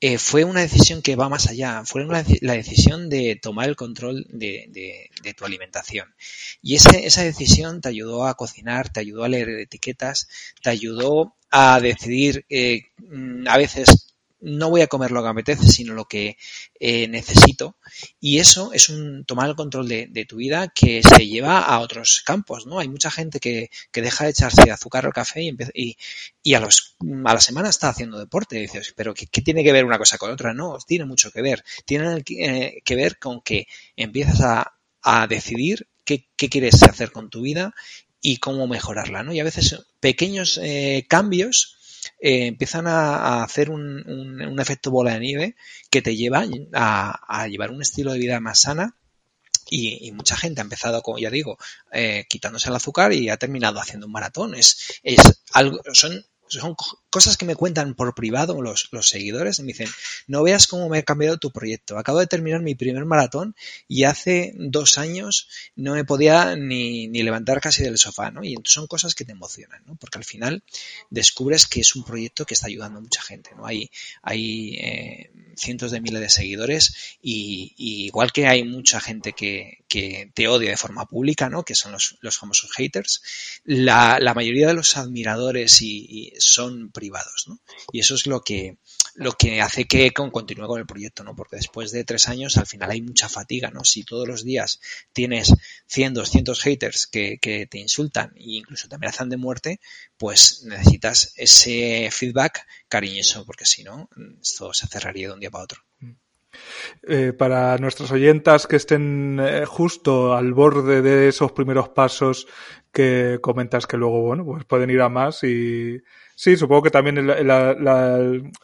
eh, fue una decisión que va más allá, fue la decisión de tomar el control de, tu alimentación. Y esa decisión te ayudó a cocinar, te ayudó a leer etiquetas, te ayudó a decidir eh, a veces no voy a comer lo que me apetece, sino lo que eh, necesito. Y eso es un tomar el control de, tu vida que se lleva a otros campos, ¿no? Hay mucha gente que, deja de echarse azúcar al café y, y, a, los, a la semana está haciendo deporte. Y dices, pero ¿qué, tiene que ver una cosa con otra? No, tiene mucho que ver. Tiene eh, que ver con que empiezas a, decidir qué, quieres hacer con tu vida y cómo mejorarla, ¿no? Y a veces pequeños eh, cambios eh, empiezan a, hacer un, efecto bola de nieve que te lleva a, llevar un estilo de vida más sana y, mucha gente ha empezado, como ya digo, eh, quitándose el azúcar y ha terminado haciendo un maratón. Es, es algo, son son cosas que me cuentan por privado los, los seguidores. Me dicen, no veas cómo me ha cambiado tu proyecto. Acabo de terminar mi primer maratón y hace dos años no me podía ni, ni levantar casi del sofá, ¿no? Y son cosas que te emocionan, ¿no? Porque al final descubres que es un proyecto que está ayudando a mucha gente, ¿no? Hay, hay eh, cientos de miles de seguidores y, igual que hay mucha gente que, que, te odia de forma pública, ¿no? Que son los, los famosos haters, la, la mayoría de los admiradores y son privados, ¿no? Y eso es lo que, lo que hace que continúe con el proyecto, ¿no? Porque después de tres años al final hay mucha fatiga, ¿no? Si todos los días tienes 100, 200 haters que, te insultan e incluso te amenazan de muerte, pues necesitas ese feedback cariñoso, porque si no, esto se cerraría de un día para otro. Eh, para nuestras oyentas que estén eh, justo al borde de esos primeros pasos que comentas que luego, bueno, pues pueden ir a más y Sí, supongo que también la,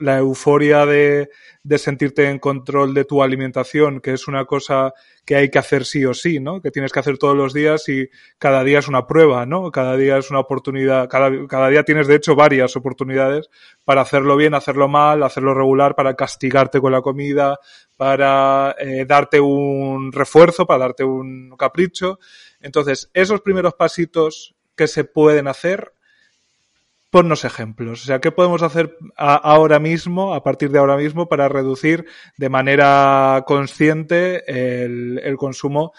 la, euforia de, de, sentirte en control de tu alimentación, que es una cosa que hay que hacer sí o sí, ¿no? Que tienes que hacer todos los días y cada día es una prueba, ¿no? Cada día es una oportunidad, cada, cada día tienes de hecho varias oportunidades para hacerlo bien, hacerlo mal, hacerlo regular, para castigarte con la comida, para eh, darte un refuerzo, para darte un capricho. Entonces, esos primeros pasitos que se pueden hacer ponnos ejemplos. O sea, ¿qué podemos hacer ahora mismo, a partir de ahora mismo, para reducir de manera consciente el, consumo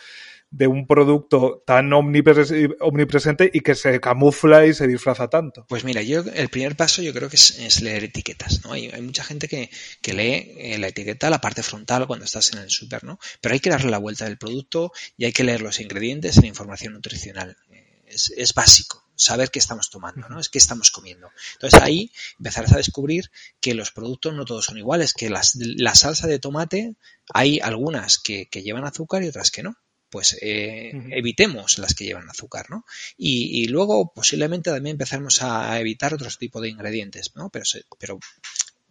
de un producto tan omnipresente y que se camufla y se disfraza tanto? Pues mira, yo el primer paso yo creo que es, leer etiquetas, ¿no? Hay, mucha gente que, lee eh, la etiqueta, la parte frontal cuando estás en el súper, ¿no? Pero hay que darle la vuelta del producto y hay que leer los ingredientes la información nutricional. Es básico saber qué estamos tomando, ¿no? Es qué estamos comiendo. Entonces ahí empezarás a descubrir que los productos no todos son iguales, que las, la salsa de tomate hay algunas que, llevan azúcar y otras que no pues eh, evitemos las que llevan azúcar, ¿no? Y, luego posiblemente también empezaremos a evitar otros tipos de ingredientes, ¿no? Pero, pero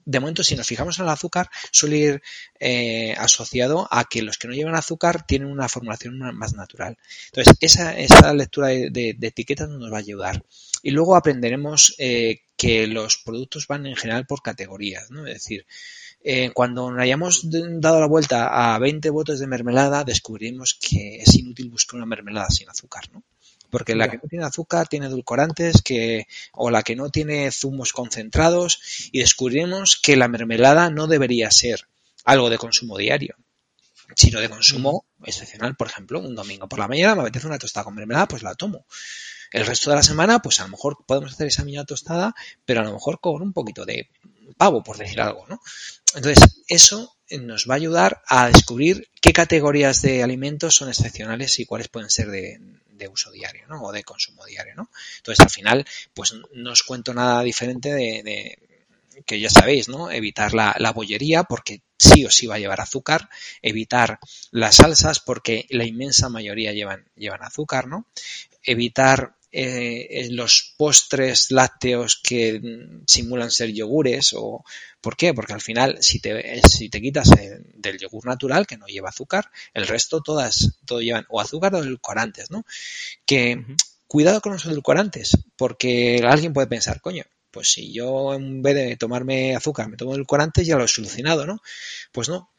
de momento, si nos fijamos en el azúcar, suele ir eh, asociado a que los que no llevan azúcar tienen una formulación más natural. Entonces, esa, lectura de, etiquetas nos va a ayudar. Y luego aprenderemos eh, que los productos van en general por categorías, ¿no? Es decir, eh, cuando hayamos dado la vuelta a 20 botes de mermelada, descubrimos que es inútil buscar una mermelada sin azúcar, ¿no? Porque la que no tiene azúcar tiene edulcorantes que, o la que no tiene zumos concentrados y descubrimos que la mermelada no debería ser algo de consumo diario, sino de consumo excepcional. Por ejemplo, un domingo por la mañana me apetece una tostada con mermelada, pues la tomo. El resto de la semana, pues a lo mejor podemos hacer esa miña tostada, pero a lo mejor con un poquito de pavo, por decir algo, ¿no? Entonces, eso nos va a ayudar a descubrir qué categorías de alimentos son excepcionales y cuáles pueden ser de, de uso diario, ¿no? O de consumo diario, ¿no? Entonces, al final, pues no os cuento nada diferente de, que ya sabéis, ¿no? Evitar la, bollería porque sí o sí va a llevar azúcar, evitar las salsas porque la inmensa mayoría llevan, llevan azúcar, ¿no? Evitar eh, los postres lácteos que simulan ser yogures o ¿por qué? Porque al final si te, si te quitas del yogur natural que no lleva azúcar, el resto todas todo llevan o azúcar o edulcorantes, ¿no? Que cuidado con los edulcorantes, porque alguien puede pensar, coño, pues si yo en vez de tomarme azúcar me tomo edulcorantes ya lo he solucionado, ¿no? Pues no,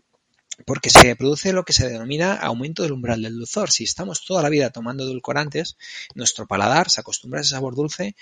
porque se produce lo que se denomina aumento del umbral del dulzor. Si estamos toda la vida tomando edulcorantes, nuestro paladar se acostumbra a ese sabor dulce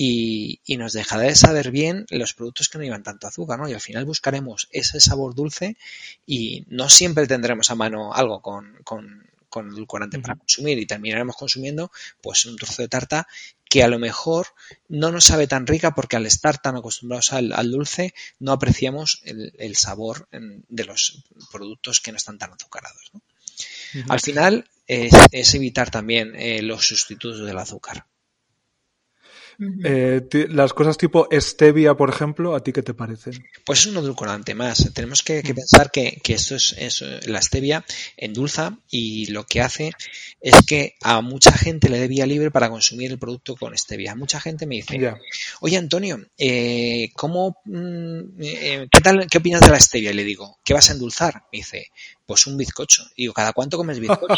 y, nos dejará de saber bien los productos que no llevan tanto azúcar, ¿no? Y al final buscaremos ese sabor dulce y no siempre tendremos a mano algo con, con con edulcorante para consumir y terminaremos consumiendo pues un trozo de tarta que a lo mejor no nos sabe tan rica porque al estar tan acostumbrados al, dulce no apreciamos el, sabor de los productos que no están tan azucarados. Al final es, evitar también eh, los sustitutos del azúcar. Eh, las cosas tipo stevia, por ejemplo, ¿a ti qué te parecen? Pues es un edulcorante más. Tenemos que, pensar que, esto es, la stevia endulza y lo que hace es que a mucha gente le dé vía libre para consumir el producto con stevia. Mucha gente me dice, oye Antonio, eh, ¿cómo, mm, eh, ¿qué tal, qué opinas de la stevia? Y le digo, ¿qué vas a endulzar? Me dice, pues un bizcocho. Digo, ¿cada cuánto comes bizcocho?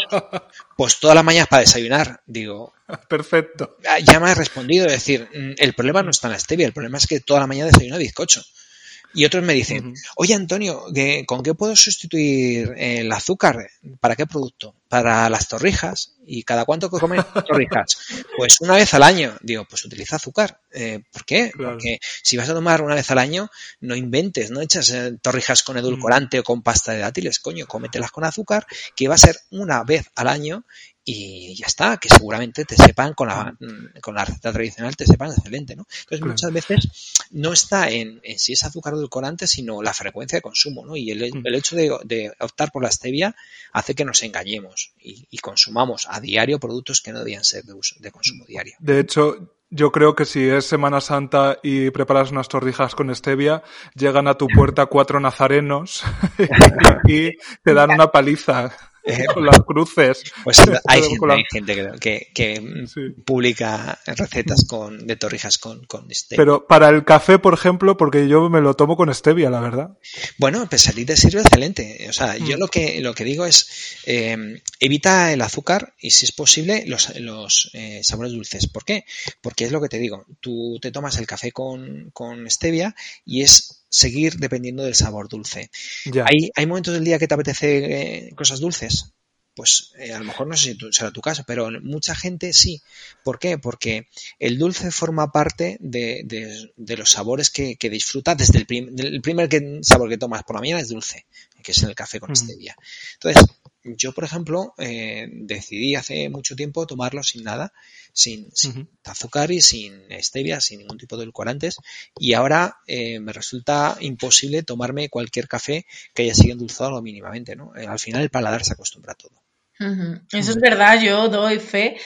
pues todas las mañanas para desayunar. Digo, perfecto. Ah, ya me has respondido, es decir, mm, el problema no está en la stevia, el problema es que toda la mañana desayuno bizcocho. Y otros me dicen, oye Antonio, ¿con qué puedo sustituir el azúcar? ¿Para qué producto? Para las torrijas. ¿Y cada cuánto comes torrijas? Pues una vez al año. Digo, pues utiliza azúcar. Eh, ¿Por qué? Porque si vas a tomar una vez al año, no inventes, no echas eh, torrijas con edulcorante o con pasta de dátiles, coño, cómetelas con azúcar, que va a ser una vez al año y ya está, que seguramente te sepan con la, con la receta tradicional, te sepan excelente, ¿no? Entonces muchas veces no está en, si es azúcar edulcorante, sino la frecuencia de consumo, ¿no? Y el, mm. hecho de, optar por la stevia hace que nos engañemos y, consumamos a diario productos que no debían ser de, uso, de consumo diario. De hecho, yo creo que si es Semana Santa y preparas unas torrijas con stevia, llegan a tu puerta cuatro nazarenos y te dan una paliza. Eh, con las cruces. Pues hay gente, que, publica recetas con, de torrijas con, con stevia. Pero para el café, por ejemplo, porque yo me lo tomo con stevia, la verdad. Bueno, pues a ti te sirve excelente. O sea, yo mm. lo que, lo que digo es eh, evita el azúcar y si es posible los, los eh, sabores dulces. ¿Por qué? Porque es lo que te digo. Tú te tomas el café con, con stevia y es seguir dependiendo del sabor dulce. ¿Hay, ¿Hay momentos del día que te apetece eh, cosas dulces? Pues eh, a lo mejor no sé si será tu caso, pero mucha gente sí. ¿Por qué? Porque el dulce forma parte de, de, los sabores que, que disfrutas desde el, primer sabor que tomas por la mañana es dulce, que es en el café con stevia. Entonces, yo, por ejemplo, eh, decidí hace mucho tiempo tomarlo sin nada, sin, azúcar y sin stevia, sin ningún tipo de edulcorantes, y ahora eh, me resulta imposible tomarme cualquier café que haya sido endulzado lo mínimamente, ¿no? Eh, al final el paladar se acostumbra a todo. Eso es verdad, yo doy fe,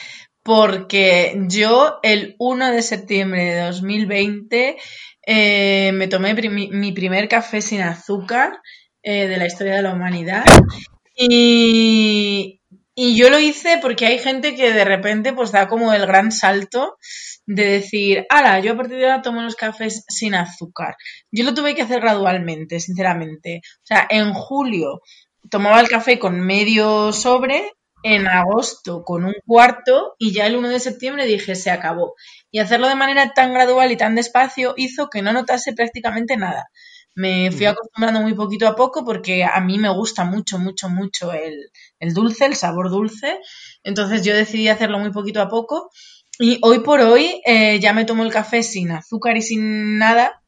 porque yo el 1 de septiembre de 2020 me tomé mi, primer café sin azúcar de la historia de la humanidad y, yo lo hice porque hay gente que de repente pues da como el gran salto de decir, ala, yo a partir de ahora tomo los cafés sin azúcar. Yo lo tuve que hacer gradualmente, sinceramente. O sea, en julio tomaba el café con medio sobre, en agosto con un cuarto y ya el 1 de septiembre dije, se acabó. Y hacerlo de manera tan gradual y tan despacio hizo que no notase prácticamente nada. Me fui acostumbrando muy poquito a poco porque a mí me gusta mucho, mucho, mucho el, dulce, el sabor dulce. Entonces yo decidí hacerlo muy poquito a poco. Y hoy por hoy eh, ya me tomo el café sin azúcar y sin nada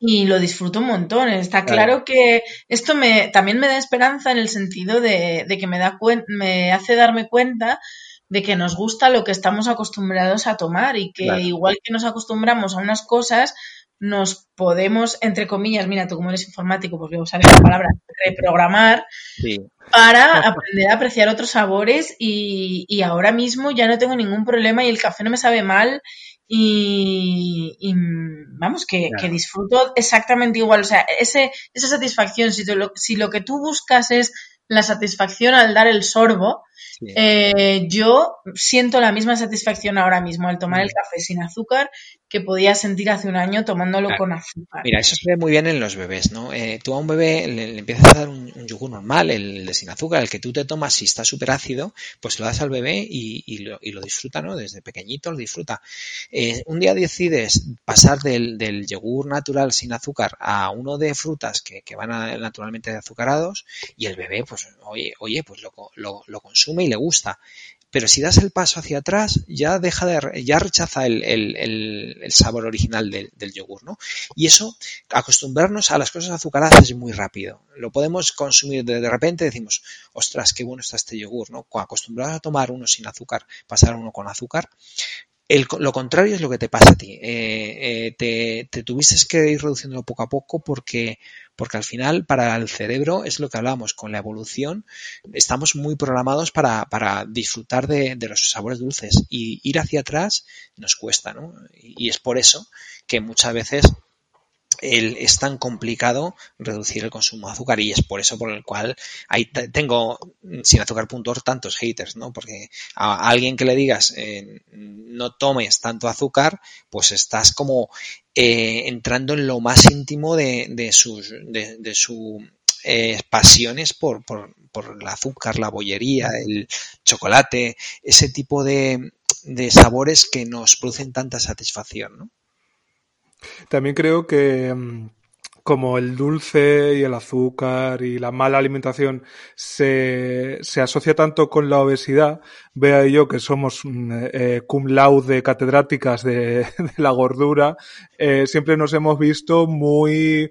y lo disfruto un montón. Está claro, que esto me, también me da esperanza en el sentido de, que me, da me hace darme cuenta de que nos gusta lo que estamos acostumbrados a tomar y que igual que nos acostumbramos a unas cosas, nos podemos, entre comillas, mira, tú como eres informático, pues voy a usar esta palabra, reprogramar para aprender a apreciar otros sabores y, y, ahora mismo ya no tengo ningún problema y el café no me sabe mal y, vamos, que, que, disfruto exactamente igual. O sea, ese, esa satisfacción, si, lo, si lo que tú buscas es la satisfacción al dar el sorbo, Eh, yo siento la misma satisfacción ahora mismo al tomar el café sin azúcar que podía sentir hace un año tomándolo con azúcar. Mira, eso se ve muy bien en los bebés, ¿no? Eh, tú a un bebé le, empiezas a dar un, yogur normal, el de sin azúcar, el que tú te tomas si está súper ácido, pues lo das al bebé y, lo, disfruta, ¿no? Desde pequeñito lo disfruta. Eh, un día decides pasar del, yogur natural sin azúcar a uno de frutas que, van naturalmente azucarados y el bebé, pues, oye, oye pues lo, lo consume y le gusta. Pero si das el paso hacia atrás, ya deja de, ya rechaza el, sabor original del, yogur, ¿no? Y eso, acostumbrarnos a las cosas azucaradas es muy rápido. Lo podemos consumir de, repente, decimos, ostras, qué bueno está este yogur, ¿no? Acostumbrados a tomar uno sin azúcar, pasar uno con azúcar, lo contrario es lo que te pasa a ti. Eh, eh, te, tuviste que ir reduciéndolo poco a poco porque, porque al final para el cerebro es lo que hablamos con la evolución. Estamos muy programados para, para disfrutar de, de, los sabores dulces y ir hacia atrás nos cuesta, ¿no? Y es por eso que muchas veces es tan complicado reducir el consumo de azúcar y es por eso por el cual ahí tengo sin azúcar.org tantos haters, ¿no? Porque a alguien que le digas eh, no tomes tanto azúcar, pues estás como eh, entrando en lo más íntimo de, sus de, su eh, pasiones por, por, por, el azúcar, la bollería, el chocolate, ese tipo de, de sabores que nos producen tanta satisfacción, ¿no? También creo que mm, como el dulce y el azúcar y la mala alimentación se, se asocia tanto con la obesidad, vea yo que somos mm, eh, cum laude catedráticas de, la gordura, eh, siempre nos hemos visto muy,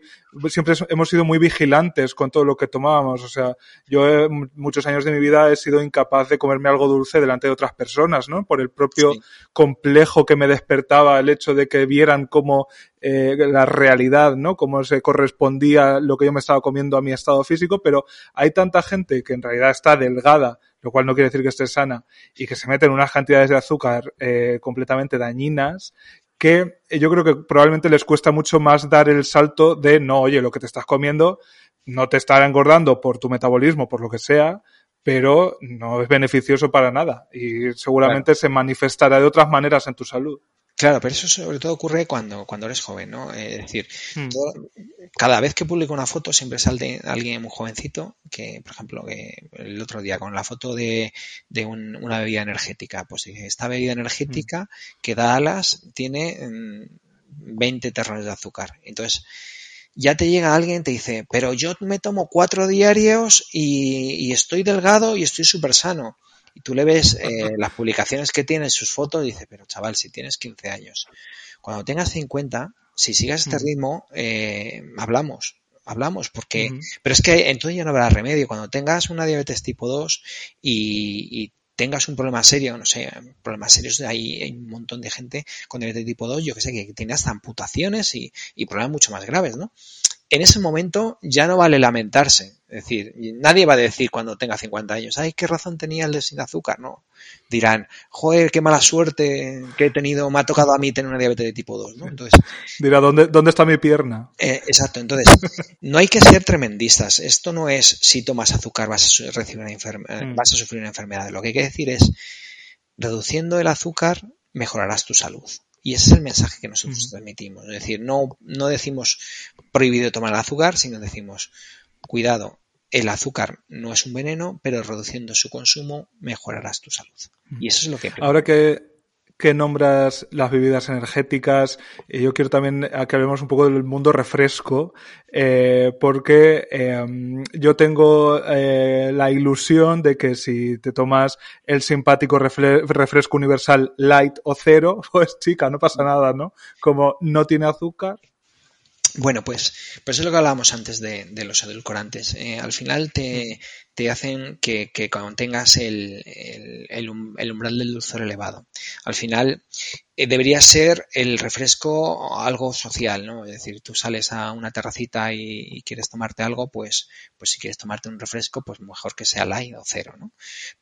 siempre hemos sido muy vigilantes con todo lo que tomábamos. O sea, yo eh, muchos años de mi vida he sido incapaz de comerme algo dulce delante de otras personas, ¿no? Por el propio complejo que me despertaba el hecho de que vieran cómo eh, la realidad, ¿no? Cómo se correspondía lo que yo me estaba comiendo a mi estado físico, pero hay tanta gente que en realidad está delgada lo cual no quiere decir que esté sana, y que se meten unas cantidades de azúcar eh, completamente dañinas, que yo creo que probablemente les cuesta mucho más dar el salto de no, oye, lo que te estás comiendo no te estará engordando por tu metabolismo, por lo que sea, pero no es beneficioso para nada y seguramente se manifestará de otras maneras en tu salud. Claro, pero eso sobre todo ocurre cuando, cuando eres joven, ¿no? Es decir, hmm. cada vez que publico una foto siempre sale alguien muy jovencito, que por ejemplo, que el otro día con la foto de, de una bebida energética, pues dice, esta bebida energética hmm. que da alas tiene 20 mm, terrones de azúcar. Entonces, ya te llega alguien y te dice, pero yo me tomo cuatro diarios y, y estoy delgado y estoy súper sano y tú le ves eh, las publicaciones que tiene, sus fotos, y dices, pero chaval, si tienes 15 años, cuando tengas 50, si sigas este ritmo, eh, hablamos, hablamos, porque, pero es que entonces ya no habrá remedio. Cuando tengas una diabetes tipo 2 y, tengas un problema serio, no sé, problemas serios, hay, hay un montón de gente con diabetes tipo 2, yo que sé, que tiene hasta amputaciones y, y problemas mucho más graves, ¿no? En ese momento ya no vale lamentarse. Es decir, nadie va a decir cuando tenga 50 años, ay, qué razón tenía el de sin azúcar, ¿no? Dirán, joder, qué mala suerte que he tenido, me ha tocado a mí tener una diabetes de tipo 2, ¿no? Entonces. Dirá, ¿dónde, dónde está mi pierna? Eh, exacto, entonces, no hay que ser tremendistas. Esto no es si tomas azúcar vas a, recibir una eh, mm. vas a sufrir una enfermedad. Lo que hay que decir es, reduciendo el azúcar, mejorarás tu salud. Y ese es el mensaje que nosotros transmitimos. Es decir, no, no decimos prohibido tomar azúcar, sino decimos, cuidado, el azúcar no es un veneno, pero reduciendo su consumo mejorarás tu salud. Y eso es lo que... Ahora que que nombras las bebidas energéticas. yo quiero también que hablemos un poco del mundo refresco, eh, porque em, yo tengo eh, la ilusión de que si te tomas el simpático refresco universal light o cero, pues chica, no pasa nada, ¿no? Como no tiene azúcar, bueno, pues, pues es lo que hablábamos antes de, los edulcorantes. Eh, al final te, te hacen que, que tengas el, el, umbral del dulzor elevado. Al final eh, debería ser el refresco algo social, ¿no? Es decir, tú sales a una terracita y, quieres tomarte algo, pues, pues si quieres tomarte un refresco, pues mejor que sea light o cero, ¿no?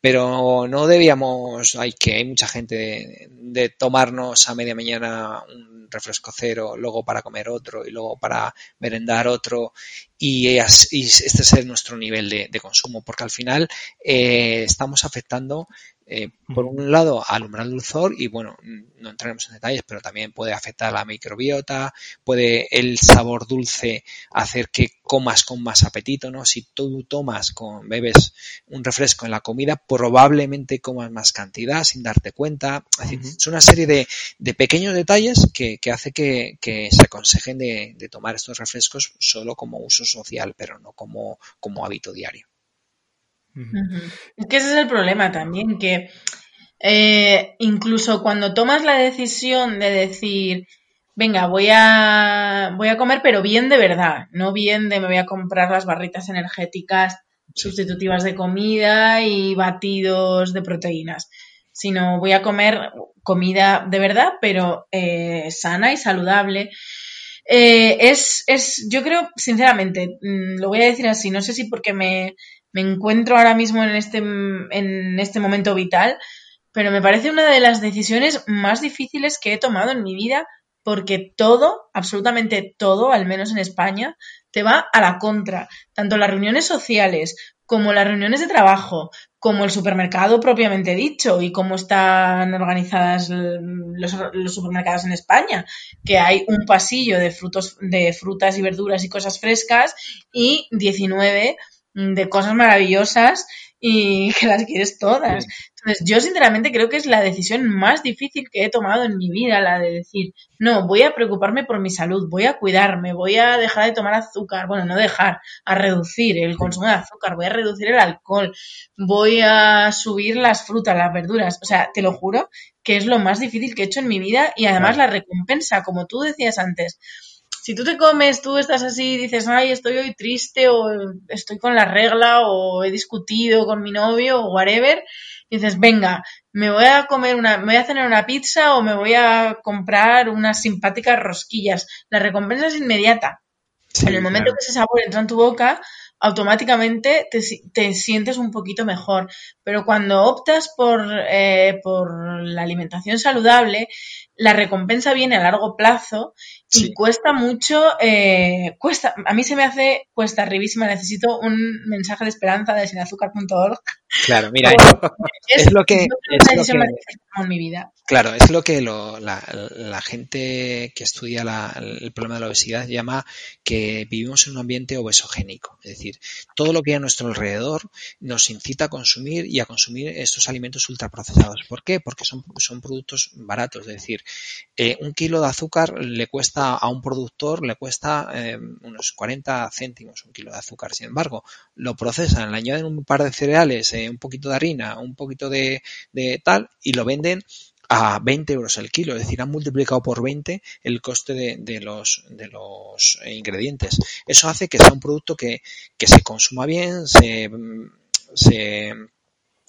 Pero no debíamos, hay que hay mucha gente de tomarnos a media mañana un refresco cero, luego para comer otro y luego para merendar otro y, este es nuestro nivel de, consumo porque al final eh, estamos afectando eh, por un lado al umbral dulzor y bueno, no entraremos en detalles, pero también puede afectar a la microbiota, puede el sabor dulce hacer que comas con más apetito, ¿no? Si tú tomas con, bebes un refresco en la comida, probablemente comas más cantidad sin darte cuenta. Es, una serie de, pequeños detalles que, hace que, se aconsejen de, de, tomar estos refrescos solo como uso social, pero no como, como hábito diario. Es que ese es el problema también, que eh, incluso cuando tomas la decisión de decir, venga, voy a, voy a comer, pero bien de verdad, no bien de me voy a comprar las barritas energéticas sustitutivas de comida y batidos de proteínas, sino voy a comer comida de verdad, pero eh, sana y saludable. Eh, es, es, yo creo, sinceramente, mm, lo voy a decir así, no sé si porque me, me encuentro ahora mismo en este, en este momento vital, pero me parece una de las decisiones más difíciles que he tomado en mi vida porque todo, absolutamente todo, al menos en España, te va a la contra. Tanto las reuniones sociales como las reuniones de trabajo, como el supermercado propiamente dicho y cómo están organizadas los, los, supermercados en España, que hay un pasillo de frutos, de frutas y verduras y cosas frescas y 19 de cosas maravillosas y que las quieres todas. Entonces, yo sinceramente creo que es la decisión más difícil que he tomado en mi vida, la de decir, no, voy a preocuparme por mi salud, voy a cuidarme, voy a dejar de tomar azúcar, bueno, no dejar, a reducir el consumo de azúcar, voy a reducir el alcohol, voy a subir las frutas, las verduras. O sea, te lo juro que es lo más difícil que he hecho en mi vida y además la recompensa, como tú decías antes, si tú te comes, tú estás así y dices, ay, estoy hoy triste o estoy con la regla o he discutido con mi novio o whatever, dices, venga, me voy a comer una, me voy a cenar una pizza o me voy a comprar unas simpáticas rosquillas. La recompensa es inmediata. en el momento que ese sabor entra en tu boca, automáticamente te, sientes un poquito mejor. Pero cuando optas por, eh, por la alimentación saludable, la recompensa viene a largo plazo y cuesta mucho, eh, cuesta, a mí se me hace cuesta arribísima, necesito un mensaje de esperanza de sinazúcar.org. Claro, mira, es, lo que... Es lo que en mi vida. Claro, es lo que la, gente que estudia el problema de la obesidad llama que vivimos en un ambiente obesogénico. Es decir, todo lo que hay a nuestro alrededor nos incita a consumir y a consumir estos alimentos ultraprocesados. ¿Por qué? Porque son, productos baratos. Es decir, eh, un kilo de azúcar le cuesta a un productor, le cuesta eh, unos 40 céntimos un kilo de azúcar. Sin embargo, lo procesan, le añaden un par de cereales, eh, un poquito de harina, un poquito de, tal y lo venden a 20 euros el kilo, es decir, han multiplicado por 20 el coste de, los, de los ingredientes. Eso hace que sea un producto que, que se consuma bien, se, se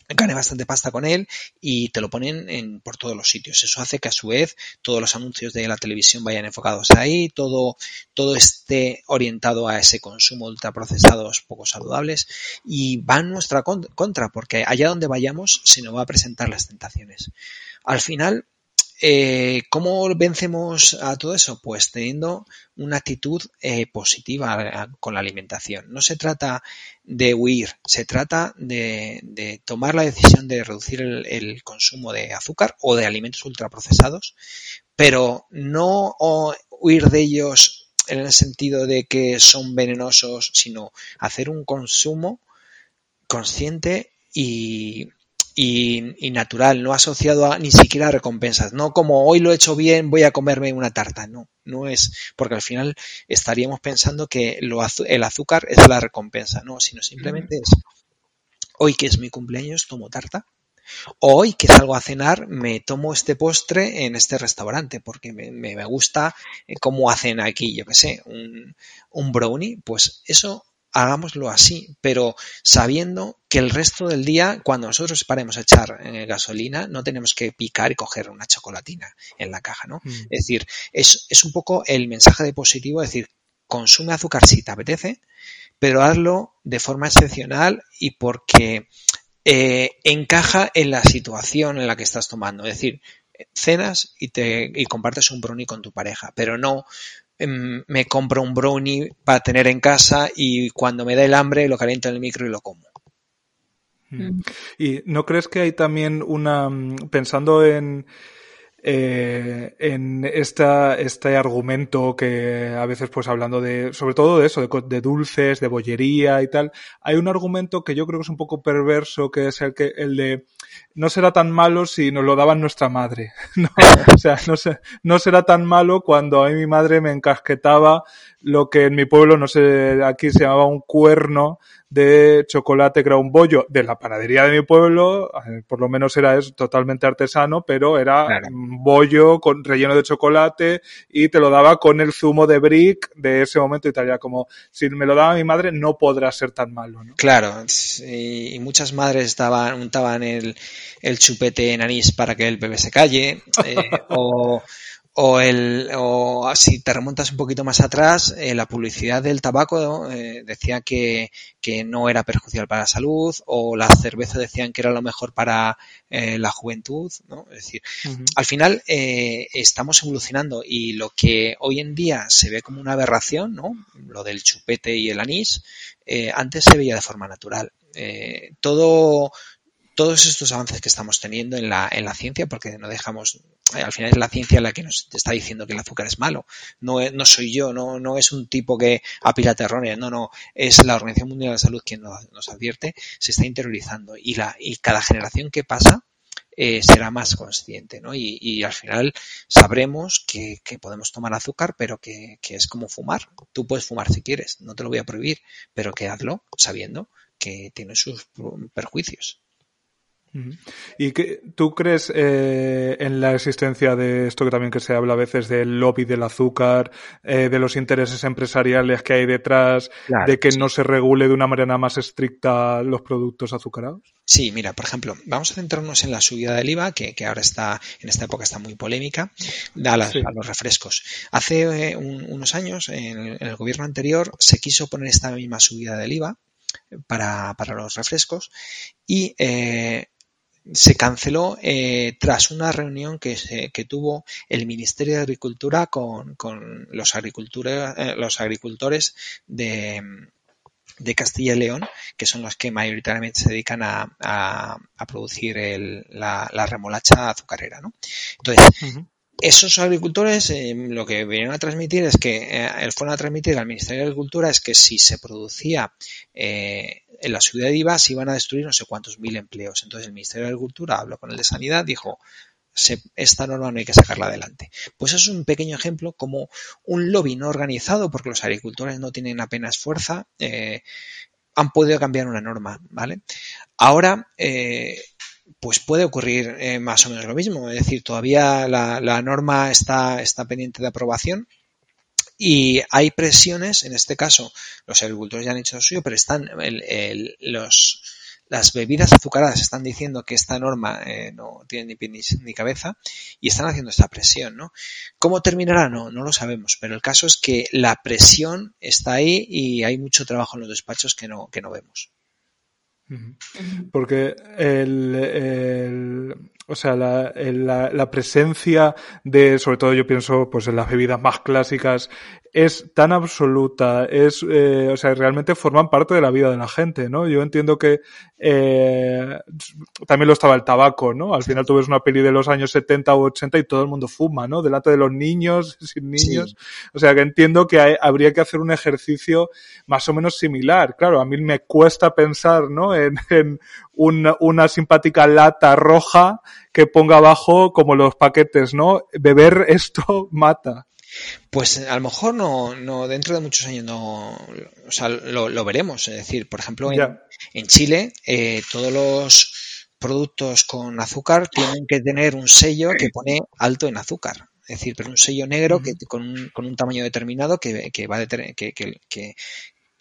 gane bastante pasta con él y te lo ponen en, por todos los sitios. Eso hace que a su vez todos los anuncios de la televisión vayan enfocados ahí, todo, todo esté orientado a ese consumo ultraprocesados poco saludables y va en nuestra contra porque allá donde vayamos se nos va a presentar las tentaciones. Al final, eh, ¿Cómo vencemos a todo eso? Pues teniendo una actitud eh, positiva con la alimentación. No se trata de huir, se trata de, tomar la decisión de reducir el, consumo de azúcar o de alimentos ultraprocesados, pero no huir de ellos en el sentido de que son venenosos, sino hacer un consumo consciente y y, natural, no asociado a ni siquiera a recompensas, no como hoy lo he hecho bien, voy a comerme una tarta, no, no es, porque al final estaríamos pensando que lo, el azúcar es la recompensa, no, sino simplemente es, hoy que es mi cumpleaños, tomo tarta, Hoy que salgo a cenar me tomo este postre en este restaurante porque me, me gusta eh, cómo hacen aquí, yo que sé, un, un brownie, pues eso hagámoslo así, pero sabiendo que el resto del día, cuando nosotros paremos a echar eh, gasolina, no tenemos que picar y coger una chocolatina en la caja, ¿no? Mm. Es decir, es, es un poco el mensaje de positivo, es decir, consume azúcar si te apetece, pero hazlo de forma excepcional y porque eh, encaja en la situación en la que estás tomando. Es decir, cenas y, te, y compartes un brownie con tu pareja, pero no me compro un brownie para tener en casa y cuando me da el hambre lo caliento en el micro y lo como. Mm. ¿Y no crees que hay también una, mm, pensando en, eh, en esta, este argumento que a veces, pues hablando de, sobre todo de eso, de, dulces, de bollería y tal, hay un argumento que yo creo que es un poco perverso, que es el que, el de, no será tan malo si nos lo daban nuestra madre. ¿no? O sea, no, sé, no será tan malo cuando a mí mi madre me encasquetaba lo que en mi pueblo, no sé, aquí se llamaba un cuerno de chocolate que era un bollo de la panadería de mi pueblo, eh, por lo menos era totalmente artesano, pero era claro. un bollo con relleno de chocolate y te lo daba con el zumo de brick de ese momento y tal, ya como si me lo daba mi madre no podrá ser tan malo, ¿no? Claro, y muchas madres daban, untaban el, el chupete en anís para que el bebé se calle, eh, o o, el, o si te remontas un poquito más atrás, eh, la publicidad del tabaco eh, decía que, que, no era perjudicial para la salud, o la cerveza decían que era lo mejor para eh, la juventud, ¿no? Es decir, uh -huh. al final estamos evolucionando y lo que hoy en día se ve como una aberración, ¿no? Lo del chupete y el anís, antes se veía de forma natural. todo, todos estos avances que estamos teniendo en la, en la ciencia, porque no dejamos, eh, al final es la ciencia la que nos está diciendo que el azúcar es malo. No, no soy yo, no, no es un tipo que apila terrones, no, no, es la Organización Mundial de la Salud quien nos, nos advierte, se está interiorizando y, la, y cada generación que pasa eh, será más consciente, ¿no? Y, y al final sabremos que, que, podemos tomar azúcar, pero que, que es como fumar. Tú puedes fumar si quieres, no te lo voy a prohibir, pero que hazlo sabiendo que tiene sus perjuicios. ¿Y tú crees eh, en la existencia de esto que también que se habla a veces del lobby del azúcar, eh, de los intereses empresariales que hay detrás, claro, de que sí. no se regule de una manera más estricta los productos azucarados? Sí, mira, por ejemplo, vamos a centrarnos en la subida del IVA, que, que ahora está, en esta época está muy polémica, a, las, sí. a los refrescos. Hace eh, un, unos años, en el, en el gobierno anterior, se quiso poner esta misma subida del IVA para, para los refrescos y eh, se canceló eh, tras una reunión que, se, que, tuvo el Ministerio de Agricultura con, con los, eh, los, agricultores de, de, Castilla y León, que son los que mayoritariamente se dedican a, a, a producir el, la, la, remolacha azucarera. ¿no? Entonces, uh -huh esos agricultores eh, lo que vinieron a transmitir es que eh, fueron a transmitir al Ministerio de Agricultura es que si se producía eh, en la de IVA se iban a destruir no sé cuántos mil empleos. Entonces el Ministerio de Agricultura habló con el de Sanidad, dijo se, esta norma no hay que sacarla adelante. Pues es un pequeño ejemplo como un lobby no organizado porque los agricultores no tienen apenas fuerza eh, han podido cambiar una norma, ¿vale? Ahora eh, pues puede ocurrir eh, más o menos lo mismo. Es decir, todavía la, la, norma está, está pendiente de aprobación y hay presiones, en este caso los agricultores ya han hecho lo suyo, pero están el, el, los, las bebidas azucaradas están diciendo que esta norma eh, no tiene ni pie ni, ni, cabeza y están haciendo esta presión, ¿no? ¿Cómo terminará? No, no lo sabemos, pero el caso es que la presión está ahí y hay mucho trabajo en los despachos que no, que no vemos. Porque el, el, o sea, la, la, la, presencia de, sobre todo yo pienso, pues en las bebidas más clásicas, es tan absoluta, es, eh, o sea, realmente forman parte de la vida de la gente, ¿no? Yo entiendo que eh, también lo estaba el tabaco, ¿no? Al final tú ves una peli de los años 70 o 80 y todo el mundo fuma, ¿no? Delante de los niños, sin niños. Sí. O sea, que entiendo que hay, habría que hacer un ejercicio más o menos similar. Claro, a mí me cuesta pensar, ¿no? En, en una, una simpática lata roja que ponga abajo como los paquetes, ¿no? Beber esto mata. Pues a lo mejor no, no dentro de muchos años no, o sea, lo, lo veremos. Es decir, por ejemplo, en, en Chile, eh, todos los productos con azúcar tienen que tener un sello que pone alto en azúcar. Es decir, pero un sello negro que, con, un, con un tamaño determinado que, que va a que, que,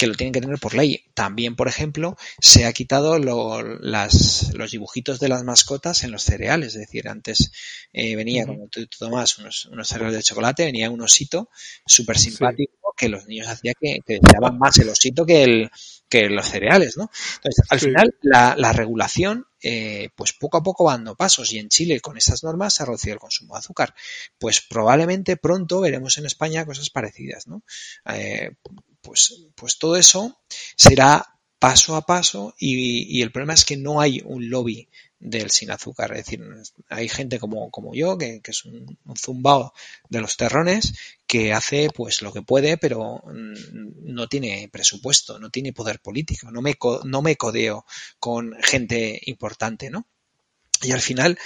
que lo tienen que tener por ley. También, por ejemplo, se ha quitado lo, las, los dibujitos de las mascotas en los cereales. Es decir, antes eh, venía, uh -huh. como tú, tú tomas unos, unos, cereales de chocolate, venía un osito súper simpático sí. que los niños hacían que, que deseaban más el osito que, el, que los cereales, ¿no? Entonces, al sí. final, la, la regulación eh, pues poco a poco va dando pasos y en Chile con estas normas se ha reducido el consumo de azúcar. Pues probablemente pronto veremos en España cosas parecidas, ¿no? Eh, pues, pues todo eso será paso a paso y, el problema es que no hay un lobby del sin azúcar. Es decir, hay gente como, como yo, que, es un, zumbao de los terrones, que hace pues lo que puede, pero mm, no tiene presupuesto, no tiene poder político, no me, no me codeo con gente importante, ¿no? Y al final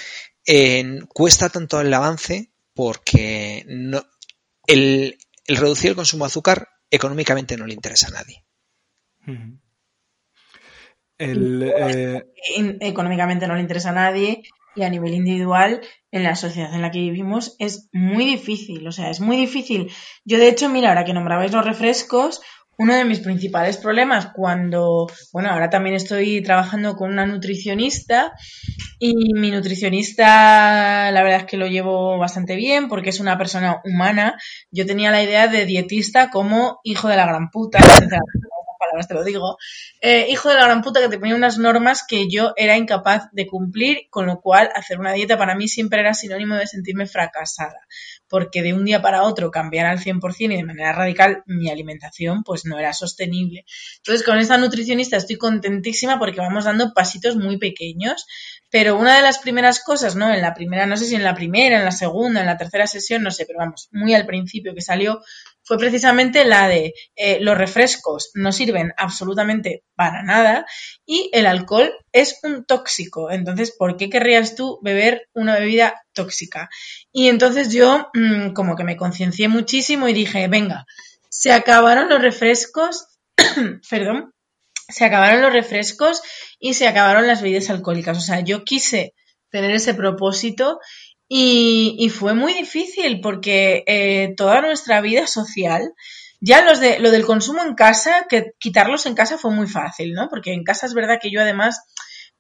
cuesta tanto el avance porque no, el, reducir el consumo de azúcar económicamente no le interesa a nadie. Eh, económicamente no le interesa a nadie y a nivel individual en la sociedad en la que vivimos es muy difícil, o sea, es muy difícil. Yo de hecho, mira, ahora que nombrabais los refrescos, uno de mis principales problemas cuando, bueno, ahora también estoy trabajando con una nutricionista y mi nutricionista la verdad es que lo llevo bastante bien porque es una persona humana. Yo tenía la idea de dietista como hijo de la gran puta, te lo digo, eh, hijo de la gran puta que te ponía unas normas que yo era incapaz de cumplir, con lo cual hacer una dieta para mí siempre era sinónimo de sentirme fracasada, porque de un día para otro cambiar al 100% y de manera radical mi alimentación pues no era sostenible. Entonces con esta nutricionista estoy contentísima porque vamos dando pasitos muy pequeños, pero una de las primeras cosas, ¿no? En la primera, no sé si en la primera, en la segunda, en la tercera sesión, no sé, pero vamos, muy al principio que salió, fue precisamente la de eh, los refrescos no sirven absolutamente para nada y el alcohol es un tóxico. Entonces, ¿por qué querrías tú beber una bebida tóxica? Y entonces yo mm, como que me conciencié muchísimo y dije, venga, se acabaron los refrescos, perdón, se acabaron los refrescos y se acabaron las bebidas alcohólicas. O sea, yo quise tener ese propósito y, fue muy difícil porque eh, toda nuestra vida social, ya los de, lo del consumo en casa, que quitarlos en casa fue muy fácil, ¿no? Porque en casa es verdad que yo además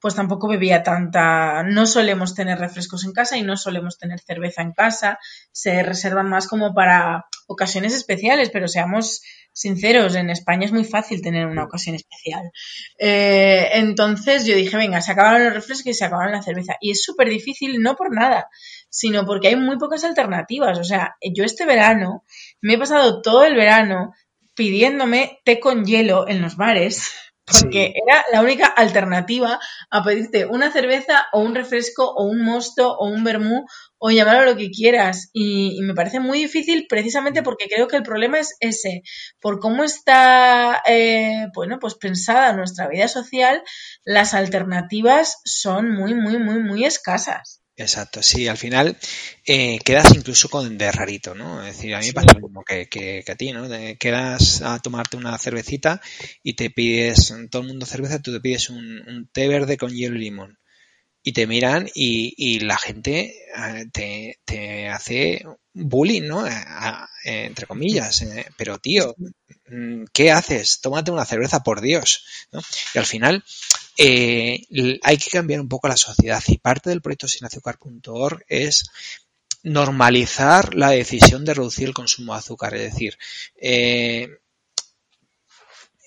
pues tampoco bebía tanta, no solemos tener refrescos en casa y no solemos tener cerveza en casa, se reservan más como para ocasiones especiales, pero seamos sinceros, en España es muy fácil tener una ocasión especial. Eh, entonces yo dije, venga, se acabaron los refrescos y se acabaron la cerveza. Y es súper difícil, no por nada, sino porque hay muy pocas alternativas. O sea, yo este verano me he pasado todo el verano pidiéndome té con hielo en los bares porque era la única alternativa a pedirte una cerveza o un refresco o un mosto o un vermú o llamarlo lo que quieras. Y, me parece muy difícil precisamente porque creo que el problema es ese, por cómo está, eh, bueno, pues pensada nuestra vida social, las alternativas son muy, muy, muy, muy escasas. Exacto, sí, al final eh, quedas incluso con de rarito, ¿no? Es decir, a mí me pasa lo mismo que, que, a ti, ¿no? quedas a tomarte una cervecita y te pides, todo el mundo cerveza, tú te pides un, té verde con hielo y limón. Y te miran y, la gente eh, te, te, hace bullying, ¿no? Eh, entre comillas. Pero tío, mm, ¿qué haces? Tómate una cerveza, por Dios. Y al final eh, hay que cambiar un poco la sociedad y parte del proyecto sinazúcar.org es normalizar la decisión de reducir el consumo de azúcar. Es decir, eh,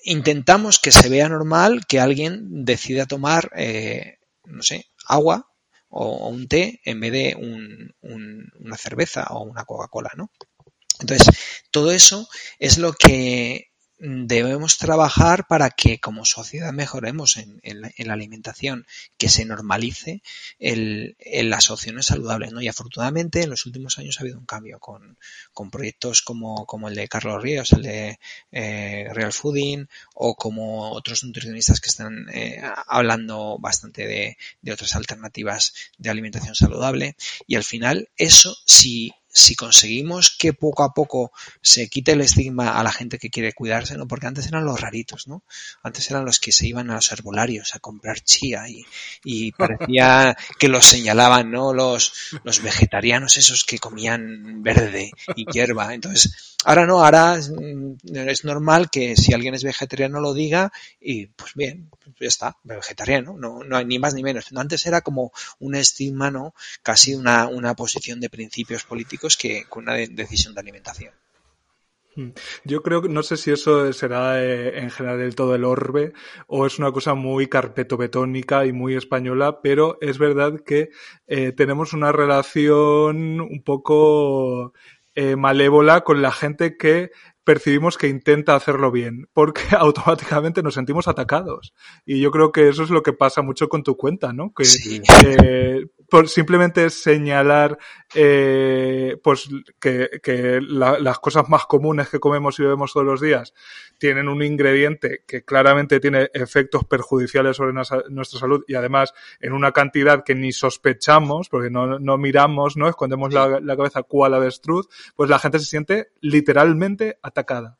intentamos que se vea normal que alguien decida tomar, eh, no sé, agua o, un té en vez de una cerveza o una Coca-Cola, ¿no? Entonces, todo eso es lo que debemos trabajar para que como sociedad mejoremos en, la, alimentación, que se normalice el, las opciones saludables. ¿no? Y afortunadamente en los últimos años ha habido un cambio con, proyectos como, el de Carlos Ríos, el de eh, Real Fooding o como otros nutricionistas que están eh, hablando bastante de, de otras alternativas de alimentación saludable. Y al final eso, si si conseguimos que poco a poco se quite el estigma a la gente que quiere cuidarse, ¿no? Porque antes eran los raritos, ¿no? Antes eran los que se iban a los herbolarios a comprar chía y, y parecía que los señalaban, ¿no? Los, los vegetarianos esos que comían verde y hierba. Entonces, ahora no, ahora es, es normal que si alguien es vegetariano lo diga y pues bien, ya está, vegetariano, no, no hay ni más ni menos. Antes era como un estigma, ¿no? Casi una, una posición de principios políticos que con una decisión de alimentación. Hmm. Yo creo que no sé si eso será eh, en general del todo el orbe o es una cosa muy carpetobetónica y muy española, pero es verdad que eh, tenemos una relación un poco eh, malévola con la gente que percibimos que intenta hacerlo bien, porque automáticamente nos sentimos atacados. Y yo creo que eso es lo que pasa mucho con tu cuenta, ¿no? Que Sí. eh, por simplemente señalar eh, pues que, que la- las cosas más comunes que comemos y bebemos todos los días tienen un ingrediente que claramente tiene efectos perjudiciales sobre nuestra, nuestra salud y además en una cantidad que ni sospechamos, porque no, no miramos, ¿no? Escondemos la, la cabeza cual avestruz, pues la gente se siente literalmente atacada.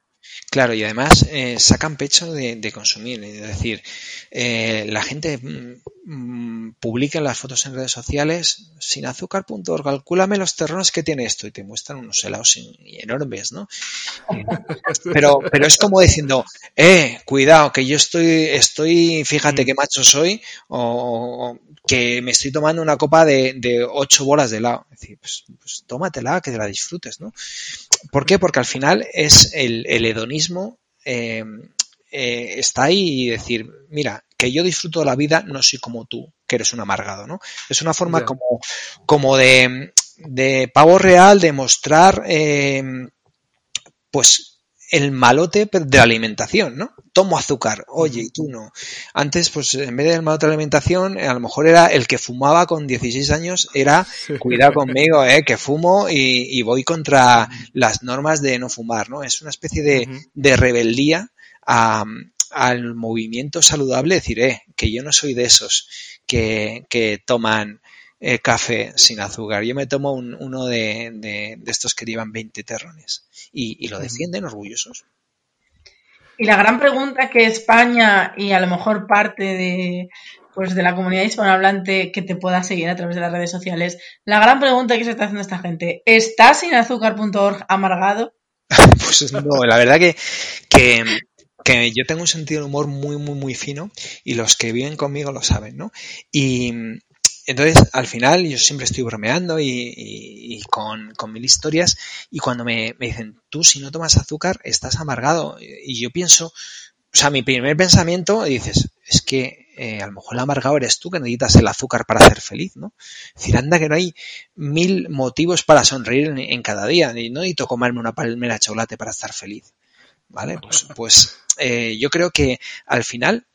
Claro, y además eh, sacan pecho de, de consumir. Es decir, eh, la gente mm, mm, publica las fotos en redes sociales sin azúcar.org, calcúlame los terrones que tiene esto y te muestran unos helados en- enormes, ¿no? Pero, pero es como diciendo, eh, cuidado, que yo estoy, estoy, fíjate Mm. qué macho soy, o, o que me estoy tomando una copa de, de ocho bolas de helado. Es decir, pues, pues tómatela, que te la disfrutes, ¿no? ¿Por qué? Porque al final es el, el hedonismo eh, eh, está ahí y decir, mira, que yo disfruto de la vida, no soy como tú, que eres un amargado, ¿no? Es una forma como, como de, de pavo real, de mostrar, eh, pues, el malote de la alimentación, ¿no? Tomo azúcar, oye, y tú no. Antes, pues, en vez del malote de la alimentación, a lo mejor era el que fumaba con 16 años, era cuidado conmigo, eh, que fumo y, y voy contra las normas de no fumar, ¿no? Es una especie de rebeldía a- al movimiento saludable, decir, eh, que yo no soy de esos que, que toman eh, café sin azúcar. Yo me tomo un- uno de, de- de estos que llevan 20 terrones y, y lo defienden orgullosos. Y la gran pregunta que España y a lo mejor parte de pues de la comunidad hispanohablante que te pueda seguir a través de las redes sociales, la gran pregunta que se está haciendo esta gente, ¿está sin azúcar.org amargado? Pues no, la verdad que, que, que yo tengo un sentido de humor muy, muy, muy fino y los que viven conmigo lo saben, ¿no? Y entonces, al final, yo siempre estoy bromeando y, y- y con, con mil historias y cuando me, me dicen, tú si no tomas azúcar estás amargado y yo pienso, o sea, mi primer pensamiento dices, es que eh, a lo mejor el amargado eres tú que necesitas el azúcar para ser feliz, ¿no? Es decir, anda que no hay mil motivos para sonreír en, en cada día. Y no necesito comerme una palmera de chocolate para estar feliz. ¿Vale? Pues, pues eh, yo creo que al final,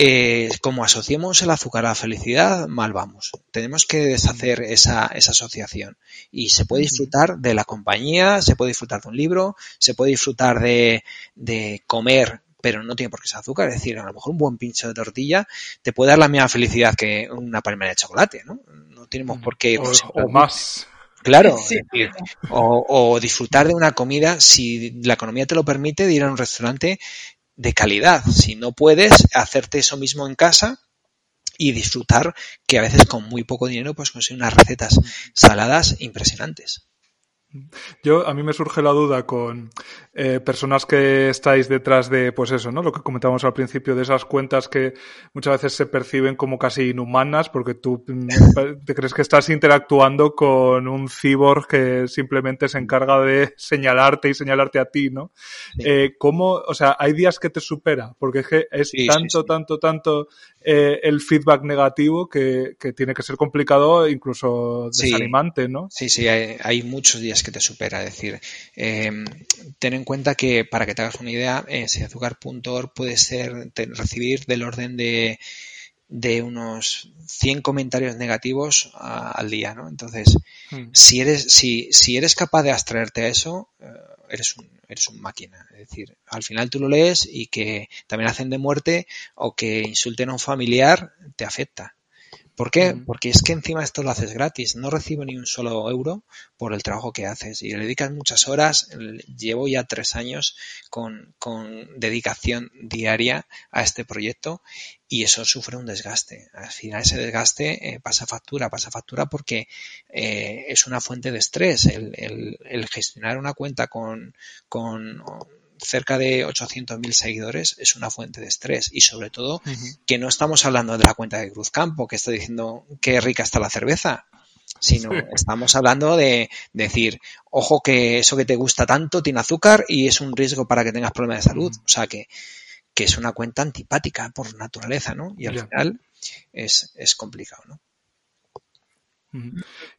eh, como asociemos el azúcar a la felicidad, mal vamos. Tenemos que deshacer esa, esa asociación. Y se puede disfrutar de la compañía, se puede disfrutar de un libro, se puede disfrutar de, de comer pero no tiene por qué ser azúcar. Es decir, a lo mejor un buen pincho de tortilla te puede dar la misma felicidad que una palmera de chocolate, ¿no? No tenemos por qué ir O, más. Claro, Sí. es decir, o, o disfrutar de una comida, si la economía te lo permite, de ir a un restaurante de calidad. Si no puedes, hacerte eso mismo en casa y disfrutar que a veces con muy poco dinero puedes conseguir unas recetas saladas impresionantes. Yo, a mí me surge la duda con eh, personas que estáis detrás de, pues eso, ¿no? Lo que comentábamos al principio, de esas cuentas que muchas veces se perciben como casi inhumanas, porque tú mm, te crees que estás interactuando con un cyborg que simplemente se encarga de señalarte y señalarte a ti, ¿no? Sí. Eh, ¿Cómo, o sea, hay días que te supera? Porque es que es sí, tanto, sí. tanto, tanto eh, el feedback negativo que, que tiene que ser complicado, incluso Sí. desanimante, ¿no? Sí, sí, hay, hay muchos días que te supera. Es decir, eh, ten en cuenta que para que te hagas una idea, en azúcar.org puede ser te- recibir del orden de, de unos 100 comentarios negativos a- al día, ¿no? Entonces, Mm. si eres, si, si eres capaz de abstraerte a eso, eh, eres un, eres un máquina. Es decir, al final tú lo lees y que también hacen de muerte o que insulten a un familiar te afecta. ¿Por qué? Porque es que encima esto lo haces gratis. No recibo ni un solo euro por el trabajo que haces y le dedicas muchas horas. Llevo ya tres años con, con dedicación diaria a este proyecto y eso sufre un desgaste. Al final ese desgaste eh, pasa factura, pasa factura porque eh, es una fuente de estrés. El, el- el gestionar una cuenta con, con cerca de 800.000 seguidores es una fuente de estrés y sobre todo que no estamos hablando de la cuenta de Cruzcampo que está diciendo qué rica está la cerveza. sino estamos hablando de, decir, ojo que eso que te gusta tanto tiene azúcar y es un riesgo para que tengas problemas de salud. O sea que, que es una cuenta antipática por naturaleza, ¿no? Y al final es, es complicado, ¿no?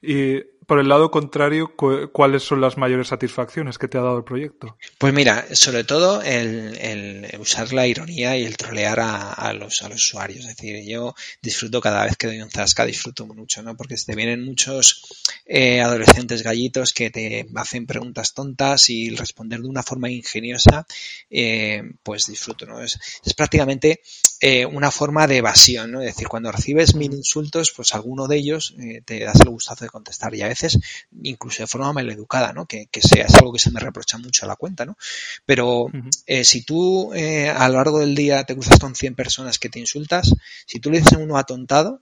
Y por el lado contrario, ¿cuáles son las mayores satisfacciones que te ha dado el proyecto? Pues mira, sobre todo el, usar la ironía y el trolear a, los, a los usuarios. Es decir, yo disfruto cada vez que doy un zasca, disfruto mucho, ¿no? Porque te vienen muchos eh, adolescentes gallitos que te hacen preguntas tontas y responder de una forma ingeniosa, eh, pues disfruto, ¿no? Es, prácticamente eh, una forma de evasión, ¿no? Es decir, cuando recibes mil insultos, pues alguno de ellos te das el gustazo de contestar y a veces incluso de forma maleducada, ¿no? Que, sea, es algo que se me reprocha mucho a la cuenta, ¿no? Pero eh, si tú eh, a lo largo del día te cruzas con 100 personas que te insultas, si tú le dices a uno atontado,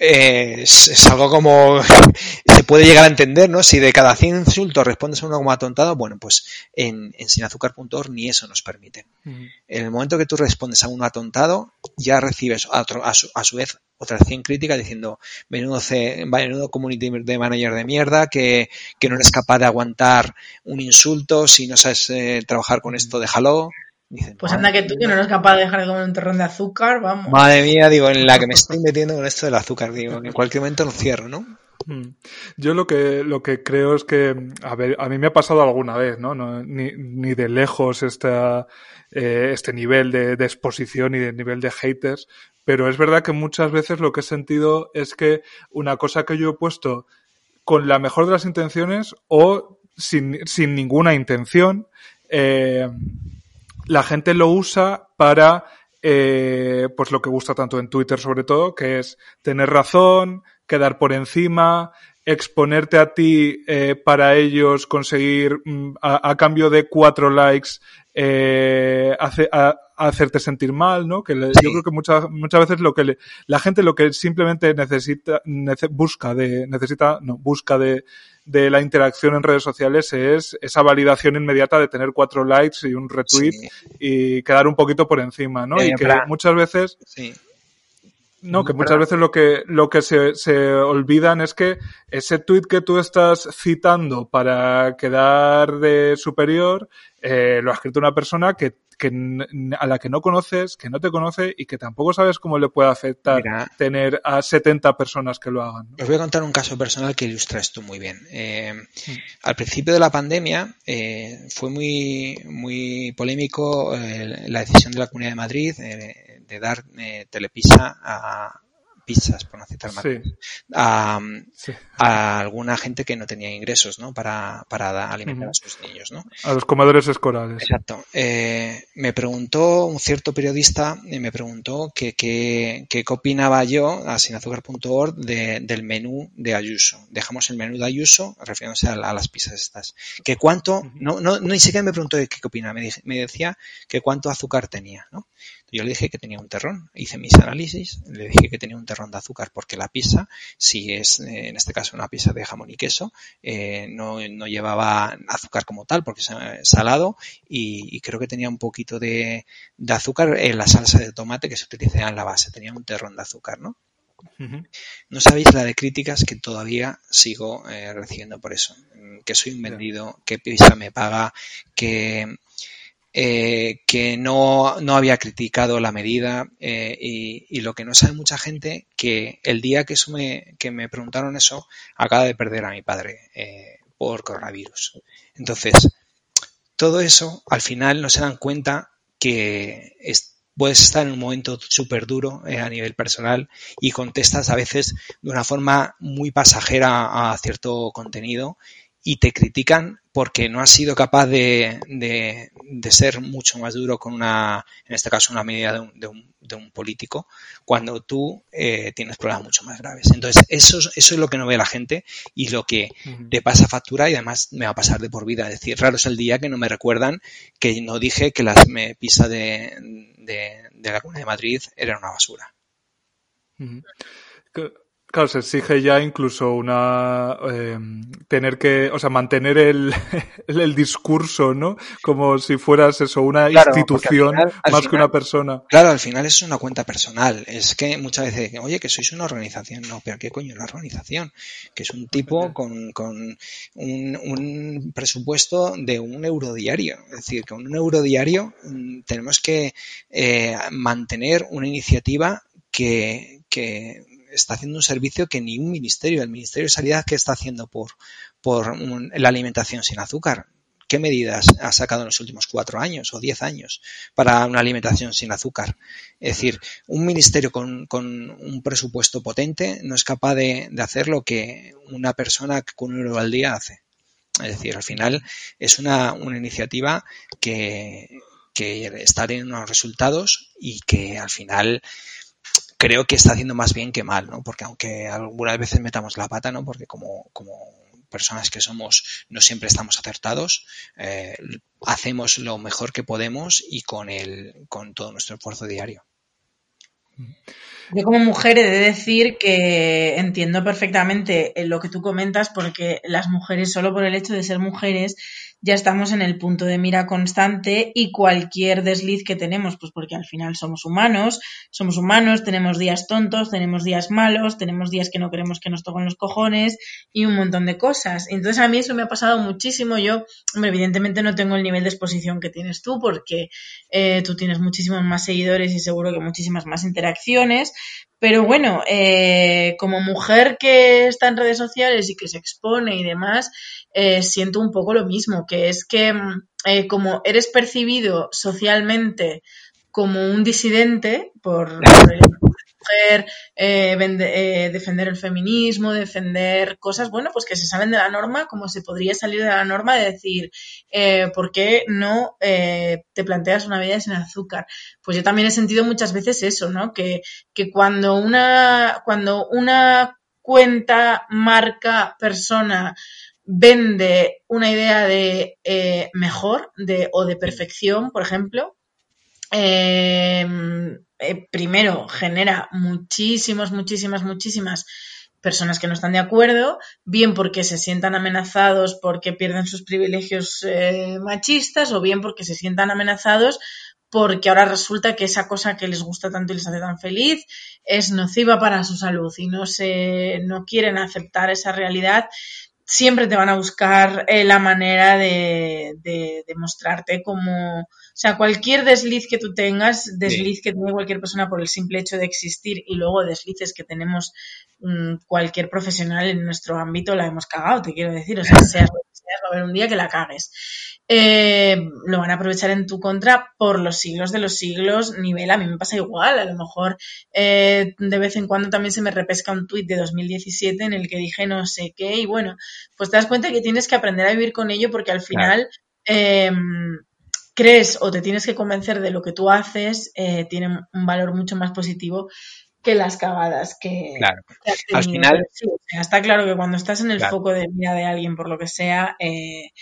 es, algo como se puede llegar a entender, ¿no? Si de cada 100 insultos respondes a uno como atontado, bueno, pues en, en sinazúcar.org ni eso nos permite. En el momento que tú respondes a uno atontado, ya recibes a, a, su, a su vez otra acción crítica diciendo menudo, C, menudo community de manager de mierda que, que, no eres capaz de aguantar un insulto si no sabes eh, trabajar con esto, déjalo. pues anda que tú que no eres capaz de dejar de comer un terrón de azúcar, vamos. Madre mía, digo, en la que me estoy metiendo con esto del azúcar, digo, en cualquier momento lo cierro, ¿no? Mm. Yo lo que, lo que creo es que, a ver, a mí me ha pasado alguna vez, ¿no? no ni, ni de lejos esta, eh, este nivel de, de, exposición y de nivel de haters, pero es verdad que muchas veces lo que he sentido es que una cosa que yo he puesto con la mejor de las intenciones o sin, sin ninguna intención, eh, la gente lo usa para eh, pues lo que gusta tanto en Twitter sobre todo, que es tener razón, quedar por encima, exponerte a ti eh, para ellos conseguir mm, a, cambio de cuatro likes eh, hacerte sentir mal, ¿no? Que le, sí. yo creo que muchas muchas veces lo que le, la gente lo que simplemente necesita nece, busca de necesita no busca de de la interacción en redes sociales es esa validación inmediata de tener cuatro likes y un retweet sí. y quedar un poquito por encima, ¿no? Y que muchas veces sí. No, que muchas veces lo que, lo que se, se olvidan es que ese tweet que tú estás citando para quedar de superior, eh, lo ha escrito una persona que, que, a la que no conoces, que no te conoce y que tampoco sabes cómo le puede afectar Mira, tener a 70 personas que lo hagan. ¿no? Os voy a contar un caso personal que ilustra esto muy bien. Eh, mm. Al principio de la pandemia eh, fue muy, muy polémico eh, la decisión de la Comunidad de Madrid de dar eh, telepisa a pizzas, por no citar más, sí. a, sí. a, alguna gente que no tenía ingresos, ¿no? Para, para alimentar uh -huh. a sus niños, ¿no? A los comedores escolares. Exacto. Eh, me preguntó un cierto periodista, me preguntó que qué opinaba yo, a sinazúcar.org, de, del menú de Ayuso. Dejamos el menú de Ayuso, refiriéndose a, a las pizzas estas. Que cuánto, uh -huh. no, no, no, ni siquiera me preguntó de qué opinaba, me, me decía que cuánto azúcar tenía, ¿no? Yo le dije que tenía un terrón, hice mis análisis, le dije que tenía un terrón de azúcar porque la pizza, si es eh, en este caso una pizza de jamón y queso, eh, no, no, llevaba azúcar como tal porque es salado y, y creo que tenía un poquito de, de, azúcar en la salsa de tomate que se utiliza en la base, tenía un terrón de azúcar, ¿no? Uh -huh. No sabéis la de críticas que todavía sigo eh, recibiendo por eso, que soy un vendido, que pizza me paga, que eh, que no, no, había criticado la medida eh, y, lo que no sabe mucha gente que el día que, eso me, que me preguntaron eso acaba de perder a mi padre eh, por coronavirus. Entonces, todo eso al final no se dan cuenta que es, puedes estar en un momento súper duro eh, a nivel personal y contestas a veces de una forma muy pasajera a cierto contenido y te critican porque no has sido capaz de, de, de, ser mucho más duro con una, en este caso, una medida de un, de un, de un político, cuando tú eh, tienes problemas mucho más graves. Entonces, eso, eso es lo que no ve la gente y lo que uh -huh. te pasa factura y además me va a pasar de por vida. Es decir, raro es el día que no me recuerdan que no dije que las me pisa de, de, de la Comunidad de Madrid era una basura. Uh -huh Claro, se exige ya incluso una eh, tener que, o sea, mantener el, el, discurso, ¿no? Como si fueras eso, una institución más que una persona. Claro, al final es una cuenta personal. Es que muchas veces dicen, oye, que sois una organización. No, pero ¿qué coño es una organización? Que es un tipo con, con un, un, presupuesto de un euro diario. Es decir, que un euro diario mm, tenemos que eh, mantener una iniciativa que, que está haciendo un servicio que ni un ministerio, el Ministerio de Sanidad, ¿qué está haciendo por, por la alimentación sin azúcar? ¿Qué medidas ha sacado en los últimos cuatro años o diez años para una alimentación sin azúcar? Es decir, un ministerio con, con un presupuesto potente no es capaz de, de, hacer lo que una persona con un euro al día hace. Es decir, al final es una, una iniciativa que, que está teniendo unos resultados y que al final creo que está haciendo más bien que mal, ¿no? Porque aunque algunas veces metamos la pata, ¿no? Porque como, como personas que somos no siempre estamos acertados, eh, hacemos lo mejor que podemos y con el, con todo nuestro esfuerzo diario. Yo como mujer he de decir que entiendo perfectamente lo que tú comentas porque las mujeres solo por el hecho de ser mujeres ya estamos en el punto de mira constante y cualquier desliz que tenemos, pues porque al final somos humanos, somos humanos, tenemos días tontos, tenemos días malos, tenemos días que no queremos que nos toquen los cojones y un montón de cosas. Entonces a mí eso me ha pasado muchísimo. Yo, evidentemente no tengo el nivel de exposición que tienes tú porque eh, tú tienes muchísimos más seguidores y seguro que muchísimas más interacciones, pero bueno, eh, como mujer que está en redes sociales y que se expone y demás, eh, siento un poco lo mismo, que es que mm, eh, como eres percibido socialmente como un disidente por, eh, eh, defender el feminismo, defender cosas, bueno, pues que se salen de la norma, como se podría salir de la norma de decir, eh, ¿por qué no te planteas una vida sin azúcar? Pues yo también he sentido muchas veces eso, ¿no? Que, que cuando una, cuando una cuenta, marca, persona vende una idea de mejor de, o de perfección, por ejemplo, eh, eh, primero genera muchísimos, muchísimas, muchísimas personas que no están de acuerdo, bien porque se sientan amenazados porque pierden sus privilegios eh, machistas o bien porque se sientan amenazados porque ahora resulta que esa cosa que les gusta tanto y les hace tan feliz es nociva para su salud y no se no quieren aceptar esa realidad. Siempre te van a buscar eh, la manera de, de, mostrarte como, sea, cualquier desliz que tú tengas, desliz que tiene cualquier persona por el simple hecho de existir y luego deslices que tenemos mmm, cualquier profesional en nuestro ámbito, la hemos cagado, te quiero decir, o sea, seas seas, va a haber un día que la cagues. Eh, lo van a aprovechar en tu contra por los siglos de los siglos, nivel, a mí me pasa igual, a lo mejor eh, de vez en cuando también se me repesca un tuit de 2017 en el que dije no sé qué y bueno, pues te das cuenta que tienes que aprender a vivir con ello porque al final eh, crees o te tienes que convencer de lo que tú haces eh, tiene un valor mucho más positivo que las cagadas que, claro. que has al final sí, o sea, está claro que cuando estás en el claro. foco de vida de alguien por lo que sea eh,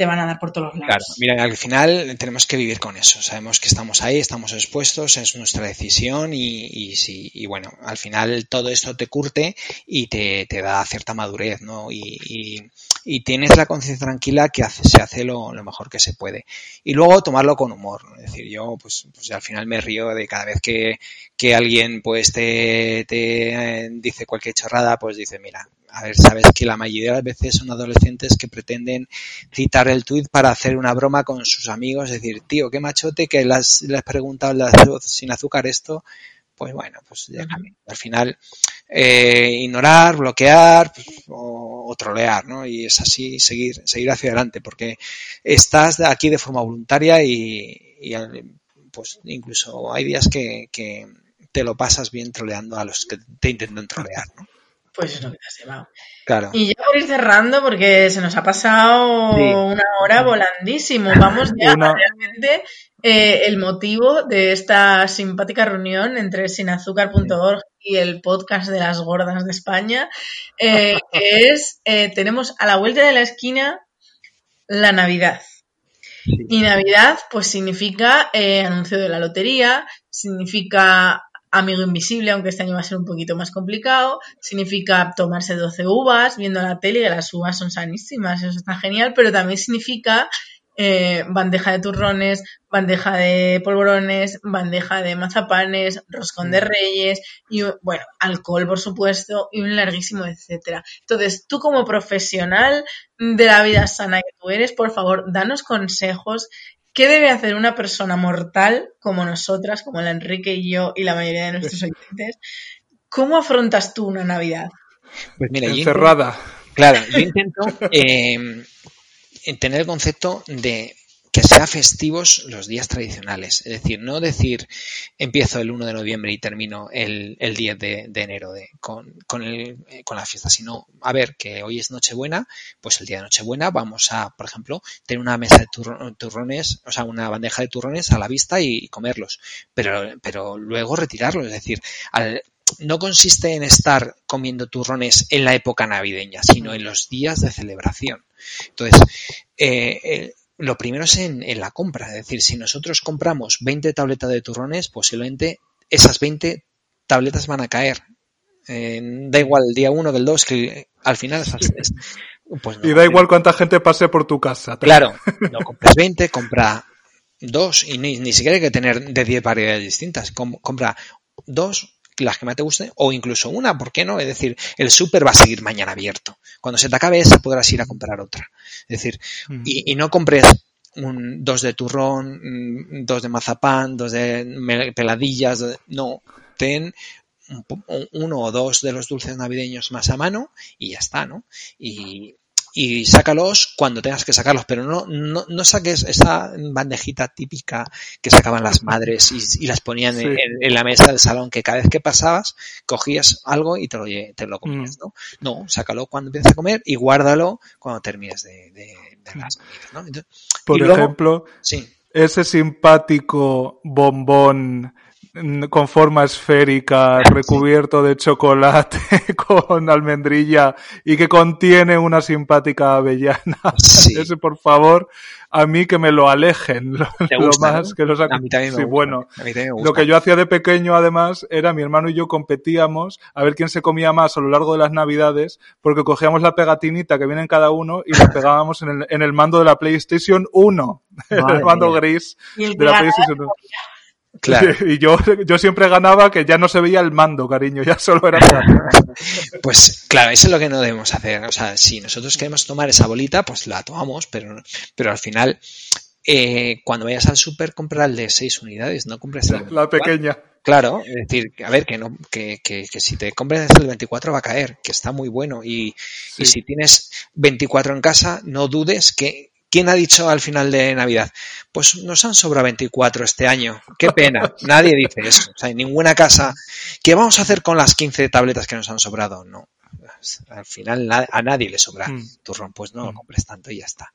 te van a dar por todos los lados. Claro, mira, al final tenemos que vivir con eso. Sabemos que estamos ahí, estamos expuestos, es nuestra decisión y, y, sí, y bueno, al final todo esto te curte y te, te da cierta madurez, ¿no? Y, y, y tienes la conciencia tranquila que hace, se hace lo, lo, mejor que se puede. Y luego tomarlo con humor. Es decir, yo pues, pues al final me río de cada vez que, que alguien pues te, te eh, dice cualquier chorrada, pues dice, mira, a ver, sabes que la mayoría de las veces son adolescentes que pretenden citar el tuit para hacer una broma con sus amigos, es decir, tío, qué machote que les, les preguntado sin azúcar esto, pues bueno, pues ya al final eh, ignorar, bloquear pues, o, o, trolear, ¿no? Y es así seguir, seguir hacia adelante, porque estás aquí de forma voluntaria y, y pues incluso hay días que, que te lo pasas bien troleando a los que te intentan trolear, ¿no? Pues es lo que te has llevado. Claro. Y ya por ir cerrando, porque se nos ha pasado sí. una hora volandísimo. Vamos ya una... realmente eh, el motivo de esta simpática reunión entre sinazúcar.org y el podcast de las gordas de España, eh, que es, eh, tenemos a la vuelta de la esquina la Navidad. Y Navidad, pues significa eh, anuncio de la lotería, significa amigo invisible, aunque este año va a ser un poquito más complicado. Significa tomarse 12 uvas viendo la tele, que las uvas son sanísimas, eso está genial, pero también significa eh, bandeja de turrones, bandeja de polvorones, bandeja de mazapanes, roscón de reyes y, bueno, alcohol, por supuesto, y un larguísimo etcétera. Entonces, tú como profesional de la vida sana que tú eres, por favor, danos consejos ¿Qué debe hacer una persona mortal como nosotras, como la Enrique y yo y la mayoría de nuestros oyentes? ¿Cómo afrontas tú una Navidad? Pues mira, Encerrada. claro, yo intento eh, tener el concepto de que sea festivos los días tradicionales. Es decir, no decir empiezo el 1 de noviembre y termino el, el 10 de, enero de, con, con, el, con, la fiesta, sino, a ver, que hoy es Nochebuena, pues el día de Nochebuena vamos a, por ejemplo, tener una mesa de turrones, o sea, una bandeja de turrones a la vista y, comerlos, pero, pero luego retirarlos. Es decir, al, no consiste en estar comiendo turrones en la época navideña, sino en los días de celebración. Entonces, eh, lo primero es en, la compra, es decir, si nosotros compramos 20 tabletas de turrones, posiblemente esas 20 tabletas van a caer. da igual el día 1 del 2, que al final esas, pues y da igual cuánta gente pase por tu casa. Claro, no compras 20, compra dos y ni, ni siquiera hay que tener de 10 variedades distintas. compra dos las que más te gusten, o incluso una, ¿por qué no? Es decir, el súper va a seguir mañana abierto. Cuando se te acabe esa, podrás ir a comprar otra. Es decir, mm. y, no compres un, dos de turrón, mm, dos de mazapán, dos de peladillas, no, ten uno o dos de los dulces navideños más a mano y ya está, ¿no? Y, y sácalos cuando tengas que sacarlos, pero no, no, no saques esa bandejita típica que sacaban las madres y, las ponían en, la mesa del salón, que cada vez que pasabas cogías algo y te lo, te lo comías, mm. ¿no? No, sácalo cuando empieces a comer y guárdalo cuando termines de, de, las comidas, ¿no? Por ejemplo, ese simpático bombón con forma esférica, recubierto de chocolate con almendrilla y que contiene una simpática avellana. Ese, por favor, a mí que me lo alejen lo, más que los A mí también me bueno, lo que yo hacía de pequeño además era mi hermano y yo competíamos a ver quién se comía más a lo largo de las navidades porque cogíamos la pegatinita que viene en cada uno y la pegábamos en el, en el mando de la PlayStation 1, el mando gris de la PlayStation 1. Claro. Y yo, yo siempre ganaba que ya no se veía el mando, cariño, ya solo era. pues claro, eso es lo que no debemos hacer. O sea, si nosotros queremos tomar esa bolita, pues la tomamos, pero, pero al final, eh, cuando vayas al súper, compra el de seis unidades, no compres el La pequeña. Claro, es decir, a ver, que no, que, que, que, si te compras el 24 va a caer, que está muy bueno. Y, y si tienes 24 en casa, no dudes que, ¿Quién ha dicho al final de Navidad? Pues nos han sobrado 24 este año. Qué pena. Nadie dice eso. O sea, en ninguna casa. ¿Qué vamos a hacer con las 15 tabletas que nos han sobrado? No. Al final a nadie le sobra mm. turrón. Pues no lo mm. compres tanto y ya está.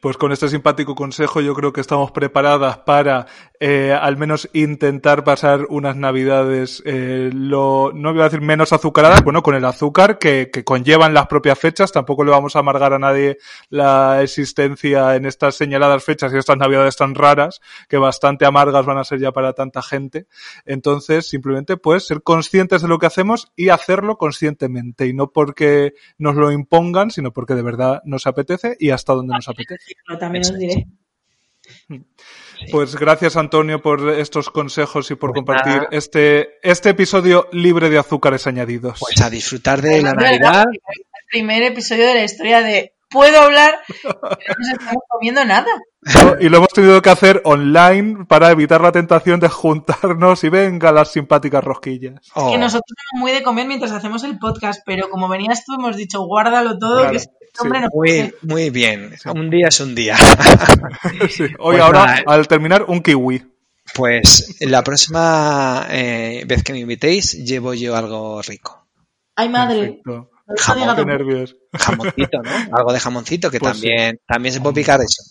Pues con este simpático consejo yo creo que estamos preparadas para eh, al menos intentar pasar unas navidades, eh, lo, no voy a decir menos azucaradas, bueno, con el azúcar que, que, conllevan las propias fechas, tampoco le vamos a amargar a nadie la existencia en estas señaladas fechas y estas navidades tan raras, que bastante amargas van a ser ya para tanta gente. Entonces, simplemente pues ser conscientes de lo que hacemos y hacerlo conscientemente y no porque nos lo impongan, sino porque de verdad nos apetece y hasta donde nos apetece. También os diré. Pues gracias Antonio por estos consejos y por pues compartir este, este episodio libre de azúcares añadidos. Pues a disfrutar de la Navidad. El primer episodio de la historia de puedo hablar, pero no estamos comiendo nada. Y lo hemos tenido que hacer online para evitar la tentación de juntarnos y venga las simpáticas rosquillas. Es que nosotros somos muy de comer mientras hacemos el podcast, pero como venías tú hemos dicho guárdalo todo, que hombre no muy, muy bien, un día es un día. Hoy pues ahora, al terminar, un kiwi. Pues la próxima eh, vez que me invitéis, llevo yo algo rico. Ay, madre. Jamón, nervios. Jamoncito, ¿no? Algo de jamoncito que pues también, también se puede picar eso.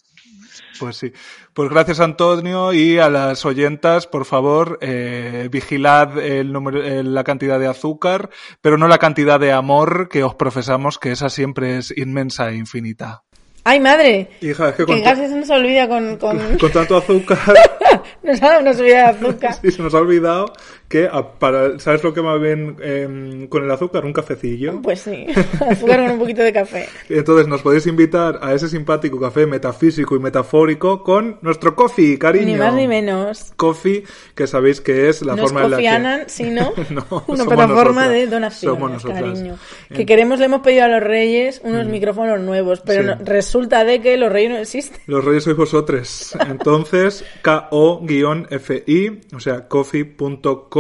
Pues sí. Pues gracias Antonio y a las oyentas, por favor, eh, vigilad el número, la cantidad de azúcar, pero no la cantidad de amor que os profesamos, que esa siempre es inmensa e infinita. ¡Ay, madre! Hija, es que Que casi se nos olvida con... con... con tanto azúcar nos ha subida de azúcar. sí, se nos ha olvidado que para, ¿sabes lo que va bien em, con el azúcar? Un cafecillo. Pues sí, azúcar con un poquito de café. Entonces nos podéis invitar a ese simpático café metafísico y metafórico con nuestro coffee, cariño. Ni más ni menos. Coffee, que sabéis que es la no forma en la que... Sino No, una plataforma de donaciones, Somos cariño. Que queremos, le hemos pedido a los reyes unos micrófonos nuevos, pero Sí. no- resulta de que los reyes no existen. Los reyes sois vosotros. Entonces, ko-fi, o sea, coffee.com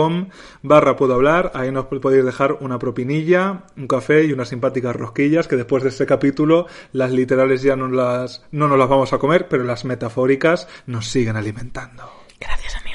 barra puedo hablar. Ahí nos podéis dejar una propinilla, un café y unas simpáticas rosquillas que después de este capítulo las literales ya no las, no nos las vamos a comer, pero las metafóricas nos siguen alimentando. Gracias, amigos.